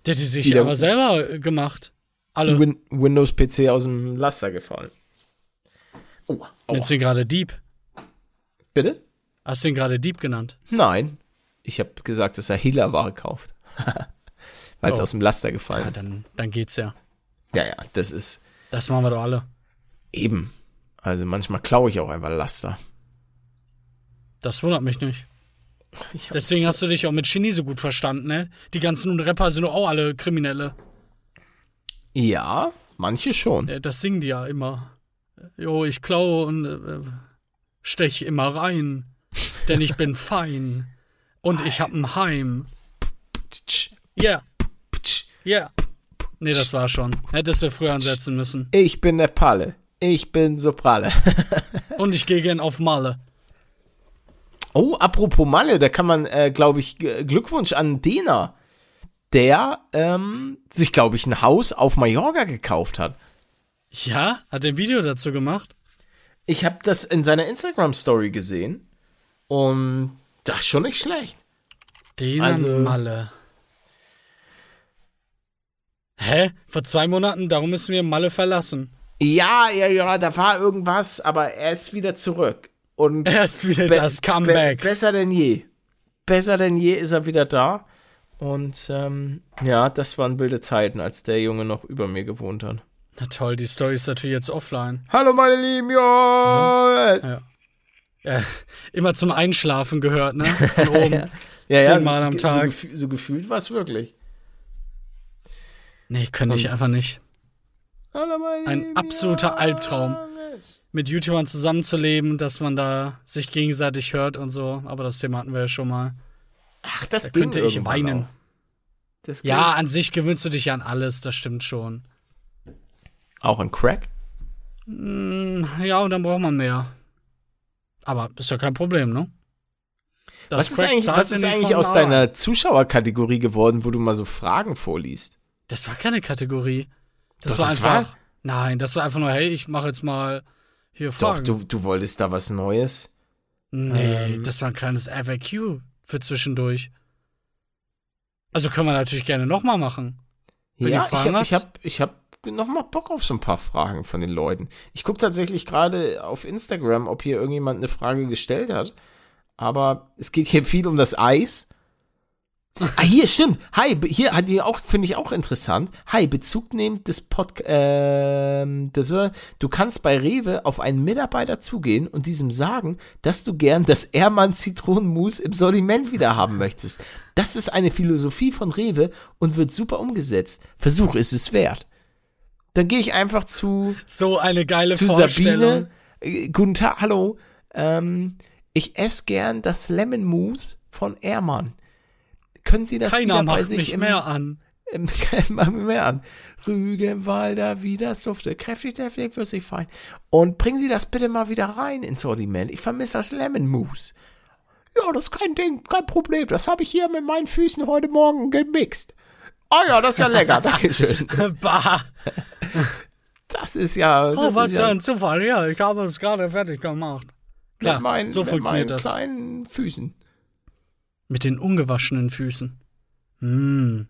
Der hat die sich Wieder- aber selber äh, gemacht. Alle. Win Windows-PC aus dem Laster gefallen. Oh, oh. Nennst du ihn gerade Dieb? Bitte? Hast du ihn gerade Dieb genannt? Nein. Ich habe gesagt, dass er Hehlerware kauft. Weil es Oh. aus dem Laster gefallen Ja, ist. dann, dann geht's ja. Ja, ja, das ist Das machen wir doch alle. eben. Also manchmal klaue ich auch einfach Laster. Das wundert mich nicht. Deswegen hast du dich auch mit Genie so gut verstanden, ne? Die ganzen Rapper sind doch auch alle Kriminelle. Ja, manche schon. Das singen die ja immer. Jo, ich klaue und äh, stech immer rein. Denn ich bin fein. Und ich hab ein Heim. Ja, ja. Nee, das war schon. Hättest du früher ansetzen müssen. Ich bin der Palle. Ich bin Soprale. Und ich gehe gern auf Malle. Oh, apropos Malle, da kann man, äh, glaube ich, Glückwunsch an Dena, der ähm, sich, glaube ich, ein Haus auf Mallorca gekauft hat. Ja? Hat er ein Video dazu gemacht? Ich habe das in seiner Instagram-Story gesehen und das ist schon nicht schlecht. Den Also- Malle. Hä? Vor zwei Monaten, darum müssen wir Malle verlassen. Ja, ja, ja, da war irgendwas, aber er ist wieder zurück. Und Er ist wieder be- das be Comeback. besser denn je. Besser denn je ist er wieder da. Und ähm, ja, das waren wilde Zeiten, als der Junge noch über mir gewohnt hat. Na toll, die Story ist natürlich jetzt offline. Hallo meine lieben Jungs! Ja. Ja, immer zum Einschlafen gehört, ne? Von oben. Ja, ja, Zehnmal so, am so Tag. gefü- So, gefühlt war es wirklich. Nee, könnte ich einfach nicht. Ein absoluter Albtraum. Mit YouTubern zusammenzuleben, dass man da sich gegenseitig hört und so. Aber das Thema hatten wir ja schon mal. Ach, das Da könnte ich weinen. Ja, an sich gewöhnst du dich ja an alles, das stimmt schon. auch ein Crack? Mm, Ja, und dann braucht man mehr. Aber ist ja kein Problem, ne? Das was ist eigentlich, was ist eigentlich aus deiner Zuschauerkategorie geworden, wo du mal so Fragen vorliest? Das war keine Kategorie. Das Doch, war das einfach. war- Nein, das war einfach nur, hey, ich mache jetzt mal hier Doch, Fragen. du, du wolltest da was Neues. Nee, Ähm. das war ein kleines FAQ für zwischendurch. Also können wir natürlich gerne nochmal machen. Wenn ja, ihr ich Fragen habe ich hab, ich hab noch mal Bock auf so ein paar Fragen von den Leuten. Ich gucke tatsächlich gerade auf Instagram, ob hier irgendjemand eine Frage gestellt hat. Aber es geht hier viel um das Eis. ah, hier, stimmt. Hi, hier hat die auch, finde ich auch interessant. Hi, Bezug nehmend des Pod, ähm, war- du kannst bei Rewe auf einen Mitarbeiter zugehen und diesem sagen, dass du gern das Ermann Zitronenmus im Sortiment wieder haben möchtest. Das ist eine Philosophie von Rewe und wird super umgesetzt. Versuch ist es wert. Dann gehe ich einfach zu So eine geile zu Vorstellung. Sabine. Äh, guten Tag, hallo. Ähm, ich esse gern das Lemon Mousse von Ermann. können Sie das Keiner wieder bei macht sich mich im, mehr an. im, mir mehr an. Rügenwalder, wie das dufte, kräftig, deftig, würzig, fein. Und bringen Sie das bitte mal wieder rein ins Sortiment. Ich vermisse das Lemon Mousse. Ja, das ist kein Ding, kein Problem. Das habe ich hier mit meinen Füßen heute Morgen gemixt. Oh ja, das ist ja lecker, Dankeschön. bah. Das ist ja. Oh, das was ist für ja ein Zufall. Ja, ich habe es gerade fertig gemacht. Klar, mit meinen, so mit funktioniert meinen das. kleinen Füßen. Mit den ungewaschenen Füßen. Hm.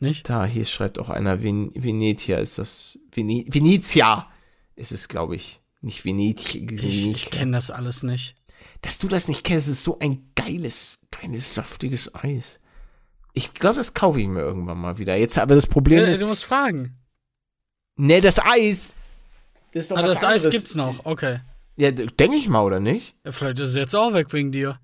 Nicht? Da, hier schreibt auch einer Ven Venetia, ist das. Vene Venezia ist es, glaube ich. Nicht Veneti Ich, Venetia. ich kenne das alles nicht. Dass du das nicht kennst, ist so ein geiles, geiles, saftiges Eis. Ich glaube, das kaufe ich mir irgendwann mal wieder. Jetzt, aber das Problem Äh, ist, du musst fragen. ne, das Eis. Das ist doch Ah, was das Eis anderes. gibt's noch. Okay. Ja, denke ich mal, oder nicht? Ja, vielleicht ist es jetzt auch weg wegen dir.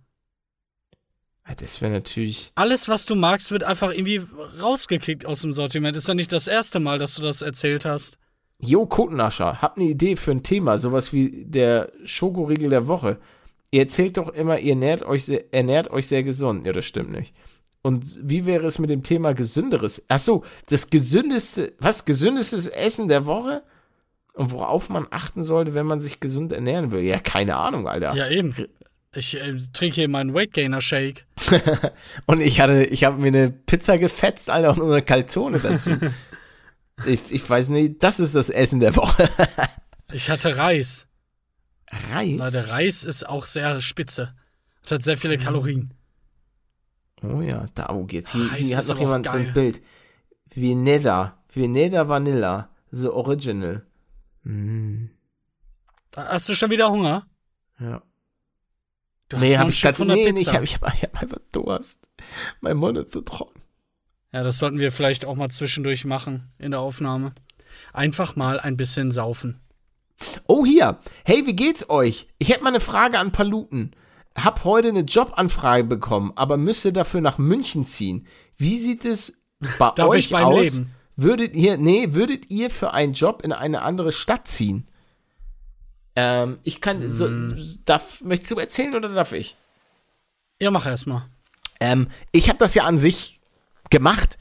Ja, Das wäre natürlich. Alles, was du magst, wird einfach irgendwie rausgekickt aus dem Sortiment. Ist ja nicht das erste Mal, dass du das erzählt hast. Jo, Kotenascher, hab eine Idee für ein Thema, sowas wie der Schokoriegel der Woche. Ihr erzählt doch immer, ihr ernährt euch sehr, ernährt euch sehr gesund. Ja, das stimmt nicht. Und wie wäre es mit dem Thema gesünderes? Ach so, das gesündeste, was gesündestes Essen der Woche? Und worauf man achten sollte, wenn man sich gesund ernähren will? Ja, keine Ahnung, Alter. Ja, eben. Ich äh, trinke hier meinen Weight Gainer Shake. Und ich hatte, ich habe mir eine Pizza gefetzt, Alter, und eine Calzone dazu. ich, ich weiß nicht, das ist das Essen der Woche. Ich hatte Reis. Reis? Weil der Reis ist auch sehr spitze. Es hat sehr Mhm. viele Kalorien. Oh ja, da, oh, jetzt. Hier, Reis hier hat noch jemand so geil. ein Bild. Vanilla. Vanilla Vanilla. The Original. Mm, Hast du schon wieder Hunger? ja. Du hast Nee, hab ich grad, von der nee, nee, Pizza. ich habe hab, hab einfach Durst. Mein Mund ist so trocken. Ja, das sollten wir vielleicht auch mal zwischendurch machen in der Aufnahme. Einfach mal ein bisschen saufen. Oh, hier. Hey, wie geht's euch? Ich hätte mal eine Frage an Paluten. Hab heute eine Jobanfrage bekommen, aber müsste dafür nach München ziehen. Wie sieht es bei Darf euch ich beim aus? Leben? Würdet ihr, nee, würdet ihr für einen Job in eine andere Stadt ziehen? Ähm, ich kann, so, Hm. darf, möchtest du erzählen oder darf ich? Ja, mach erst mal. Ähm, ich habe das ja an sich gemacht.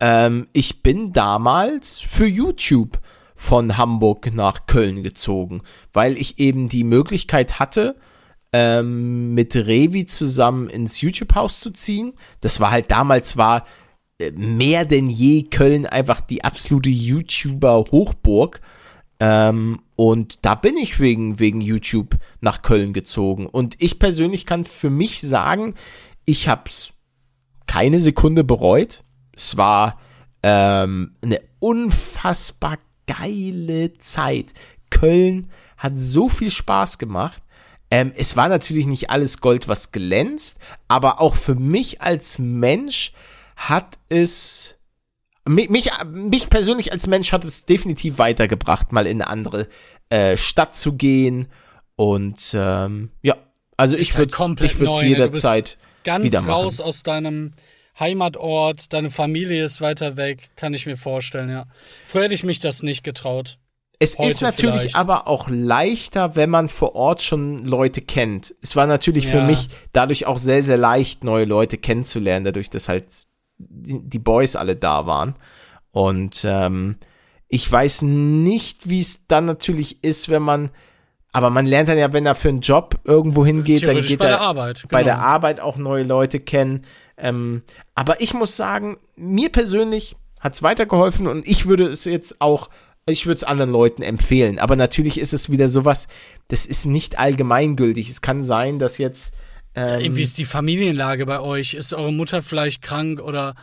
Ähm, ich bin damals für YouTube von Hamburg nach Köln gezogen, weil ich eben die Möglichkeit hatte, ähm, mit Revi zusammen ins YouTube-Haus zu ziehen. Das war halt damals war äh, mehr denn je Köln einfach die absolute YouTuber-Hochburg. Ähm, und da bin ich wegen, wegen YouTube nach Köln gezogen. Und ich persönlich kann für mich sagen, ich hab's keine Sekunde bereut. Es war ähm, eine unfassbar geile Zeit. Köln hat so viel Spaß gemacht. Ähm, es war natürlich nicht alles Gold, was glänzt, aber auch für mich als Mensch hat es mich, mich, mich persönlich als Mensch hat es definitiv weitergebracht, mal in eine andere äh, Stadt zu gehen. Und ähm, ja, also ich würde komplett ich würde neu, ne? Du bist jederzeit Ganz wieder machen. raus aus deinem Heimatort, deine Familie ist weiter weg, kann ich mir vorstellen, ja. Früher hätte ich mich das nicht getraut. Es Heute ist natürlich vielleicht. aber auch leichter, wenn man vor Ort schon Leute kennt. Es war natürlich für Ja. mich dadurch auch sehr, sehr leicht, neue Leute kennenzulernen, dadurch, dass halt die, Boys alle da waren. Und ähm, ich weiß nicht, wie es dann natürlich ist, wenn man, aber man lernt dann ja, wenn er für einen Job irgendwo hingeht, dann geht bei er der Arbeit. bei genau. der Arbeit auch neue Leute kennen. Ähm, aber ich muss sagen, mir persönlich hat es weitergeholfen und ich würde es jetzt auch, ich würde es anderen Leuten empfehlen. Aber natürlich ist es wieder sowas, das ist nicht allgemeingültig. Es kann sein, dass jetzt ähm, Wie ist die Familienlage bei euch? Ist eure Mutter vielleicht krank oder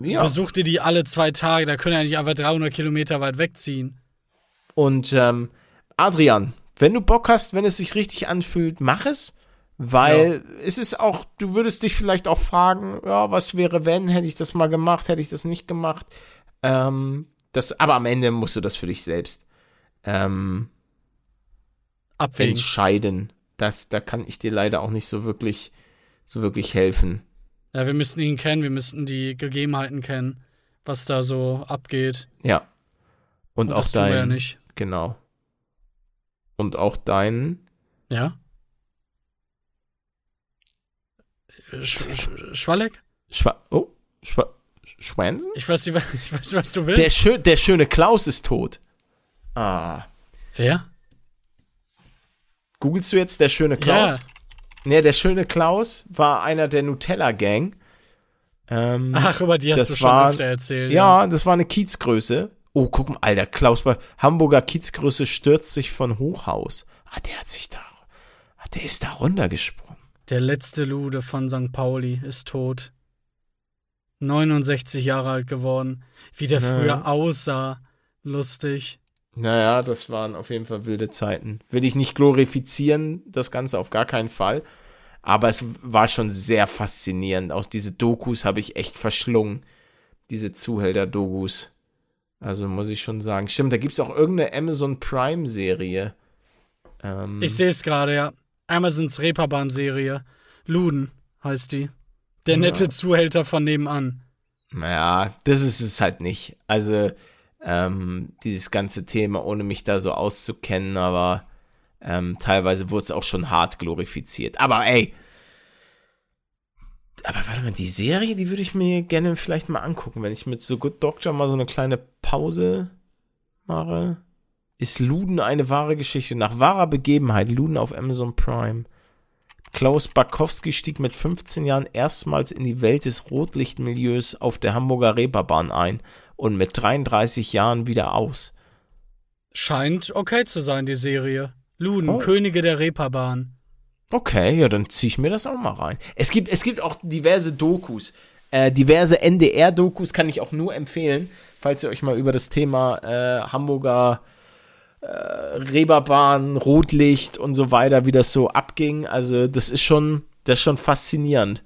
ja. besucht ihr die alle zwei Tage? Da können ja nicht einfach 300 Kilometer weit wegziehen. Und ähm, Adrian, wenn du Bock hast, wenn es sich richtig anfühlt, mach es. Weil es ist auch, du würdest dich vielleicht auch fragen, ja, was wäre, wenn, hätte ich das mal gemacht, hätte ich das nicht gemacht. Ähm, das, aber am Ende musst du das für dich selbst ähm, Abwägen. entscheiden. Das, da kann ich dir leider auch nicht so wirklich, so wirklich helfen. Ja, wir müssten ihn kennen, wir müssten die Gegebenheiten kennen, was da so abgeht. Ja. Und, Und auch das tun wir dein, ja nicht. genau. Und auch dein, Ja? Sch Sch Schwalleck? Schwa oh, Schwa Schwansen? Ich weiß, nicht, was- ich weiß, nicht, was du willst. Der, schö der schöne Klaus ist tot. Ah. Wer? Googlest du jetzt der schöne Klaus? Ja. Nee, der schöne Klaus war einer der Nutella-Gang. Ähm, Ach, über die hast Das du schon war- öfter erzählt. ja, das war eine Kiezgröße. Oh, guck mal, Alter, Klaus bei Hamburger Kiezgröße stürzt sich von Hochhaus. Ah, der hat sich da, ah, der ist da runtergesprungen. Der letzte Lude von St. Pauli ist tot. 69 Jahre alt geworden. Wie der Ja. früher aussah. Lustig. Naja, das waren auf jeden Fall wilde Zeiten. Will ich nicht glorifizieren, das Ganze auf gar keinen Fall. Aber es war schon sehr faszinierend. Auch diese Dokus habe ich echt verschlungen. Diese Zuhälter-Dokus. Also muss ich schon sagen. Stimmt, da gibt es auch irgendeine Amazon Prime-Serie. Ähm, Ich sehe es gerade, ja. Amazons Reeperbahn-Serie. Luden heißt die. Der nette Zuhälter von nebenan. Naja, das ist es halt nicht. Also, ähm, dieses ganze Thema, ohne mich da so auszukennen, aber ähm, teilweise wurde es auch schon hart glorifiziert. Aber ey, aber warte mal, die Serie, die würde ich mir gerne vielleicht mal angucken, wenn ich mit so Good Doctor mal so eine kleine Pause mache. Ist Luden eine wahre Geschichte? Nach wahrer Begebenheit, Luden auf Amazon Prime. Klaus Bakowski stieg mit 15 Jahren erstmals in die Welt des Rotlichtmilieus auf der Hamburger Reeperbahn ein und mit 33 Jahren wieder aus. Scheint okay zu sein, die Serie. Luden, Oh. Könige der Reeperbahn. Okay, ja, dann ziehe ich mir das auch mal rein. Es gibt, es gibt auch diverse Dokus. Äh, diverse NDR-Dokus kann ich auch nur empfehlen, falls ihr euch mal über das Thema äh, Hamburger äh, Reeperbahn, Rotlicht und so weiter, wie das so abging. Also, das ist schon, das ist schon faszinierend.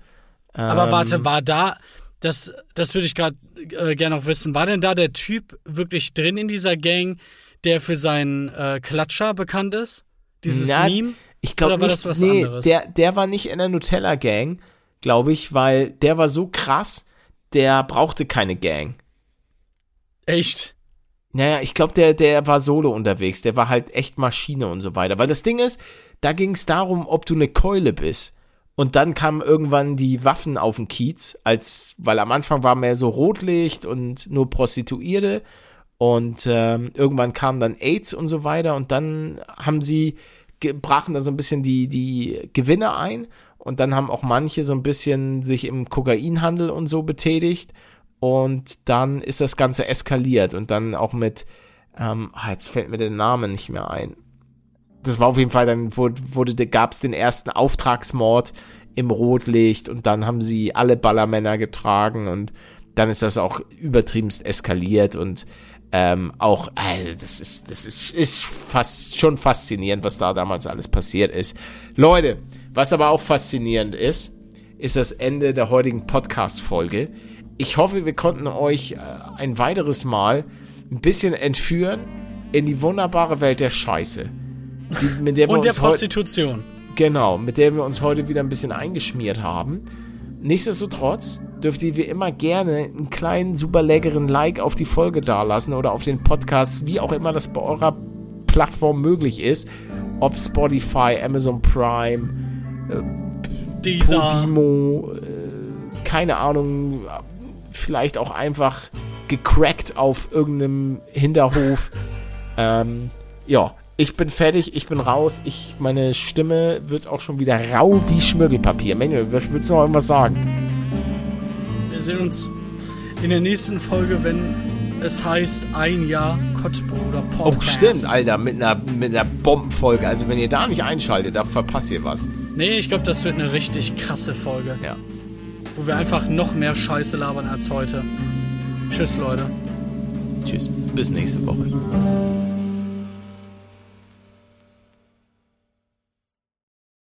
Aber Ähm, warte, war da, das, das würde ich gerade äh, gerne noch wissen, war denn da der Typ wirklich drin in dieser Gang, der für seinen äh, Klatscher bekannt ist? Dieses Na, Meme? Ich glaube nicht, das was nee, anderes? Der, der war nicht in der Nutella-Gang, glaube ich, weil der war so krass, der brauchte keine Gang. Echt? Naja, ich glaube, der, der war solo unterwegs. Der war halt echt Maschine und so weiter. Weil das Ding ist, da ging es darum, ob du eine Keule bist. Und dann kamen irgendwann die Waffen auf den Kiez, als, weil am Anfang war mehr so Rotlicht und nur Prostituierte. Und ähm, irgendwann kam dann AIDS und so weiter. Und dann haben sie, brachen da so ein bisschen die, die Gewinne ein. Und dann haben auch manche so ein bisschen sich im Kokainhandel und so betätigt. Und dann ist das Ganze eskaliert und dann auch mit, ähm, ah, jetzt fällt mir der Name nicht mehr ein. Das war auf jeden Fall, dann wurde, wurde gab es den ersten Auftragsmord im Rotlicht und dann haben sie alle Ballermänner getragen und dann ist das auch übertriebenst eskaliert und ähm, auch, also das ist, das ist, ist fast schon faszinierend, was da damals alles passiert ist. Leute, was aber auch faszinierend ist, ist das Ende der heutigen Podcast-Folge. Ich hoffe, wir konnten euch äh, ein weiteres Mal ein bisschen entführen in die wunderbare Welt der Scheiße. Die, mit der wir Und der Prostitution. Genau, mit der wir uns heute wieder ein bisschen eingeschmiert haben. Nichtsdestotrotz dürft ihr wie immer gerne einen kleinen, super leckeren Like auf die Folge dalassen oder auf den Podcast, wie auch immer das bei eurer Plattform möglich ist. Ob Spotify, Amazon Prime, Dieser. Podimo, äh, keine Ahnung, vielleicht auch einfach gecrackt auf irgendeinem Hinterhof. ähm, ja, ich bin fertig, ich bin raus. Ich, meine Stimme wird auch schon wieder rau wie Schmirgelpapier. Manuel, was willst du noch irgendwas sagen? Wir sehen uns in der nächsten Folge, wenn es heißt ein Jahr Kottbruder Oh, Podcast. stimmt, Alter, mit einer, mit einer Bombenfolge. Also, wenn ihr da nicht einschaltet, da verpasst ihr was. Nee, ich glaube, das wird eine richtig krasse Folge, Ja. Wo wir einfach noch mehr Scheiße labern als heute. Tschüss, Leute. Tschüss, bis nächste Woche.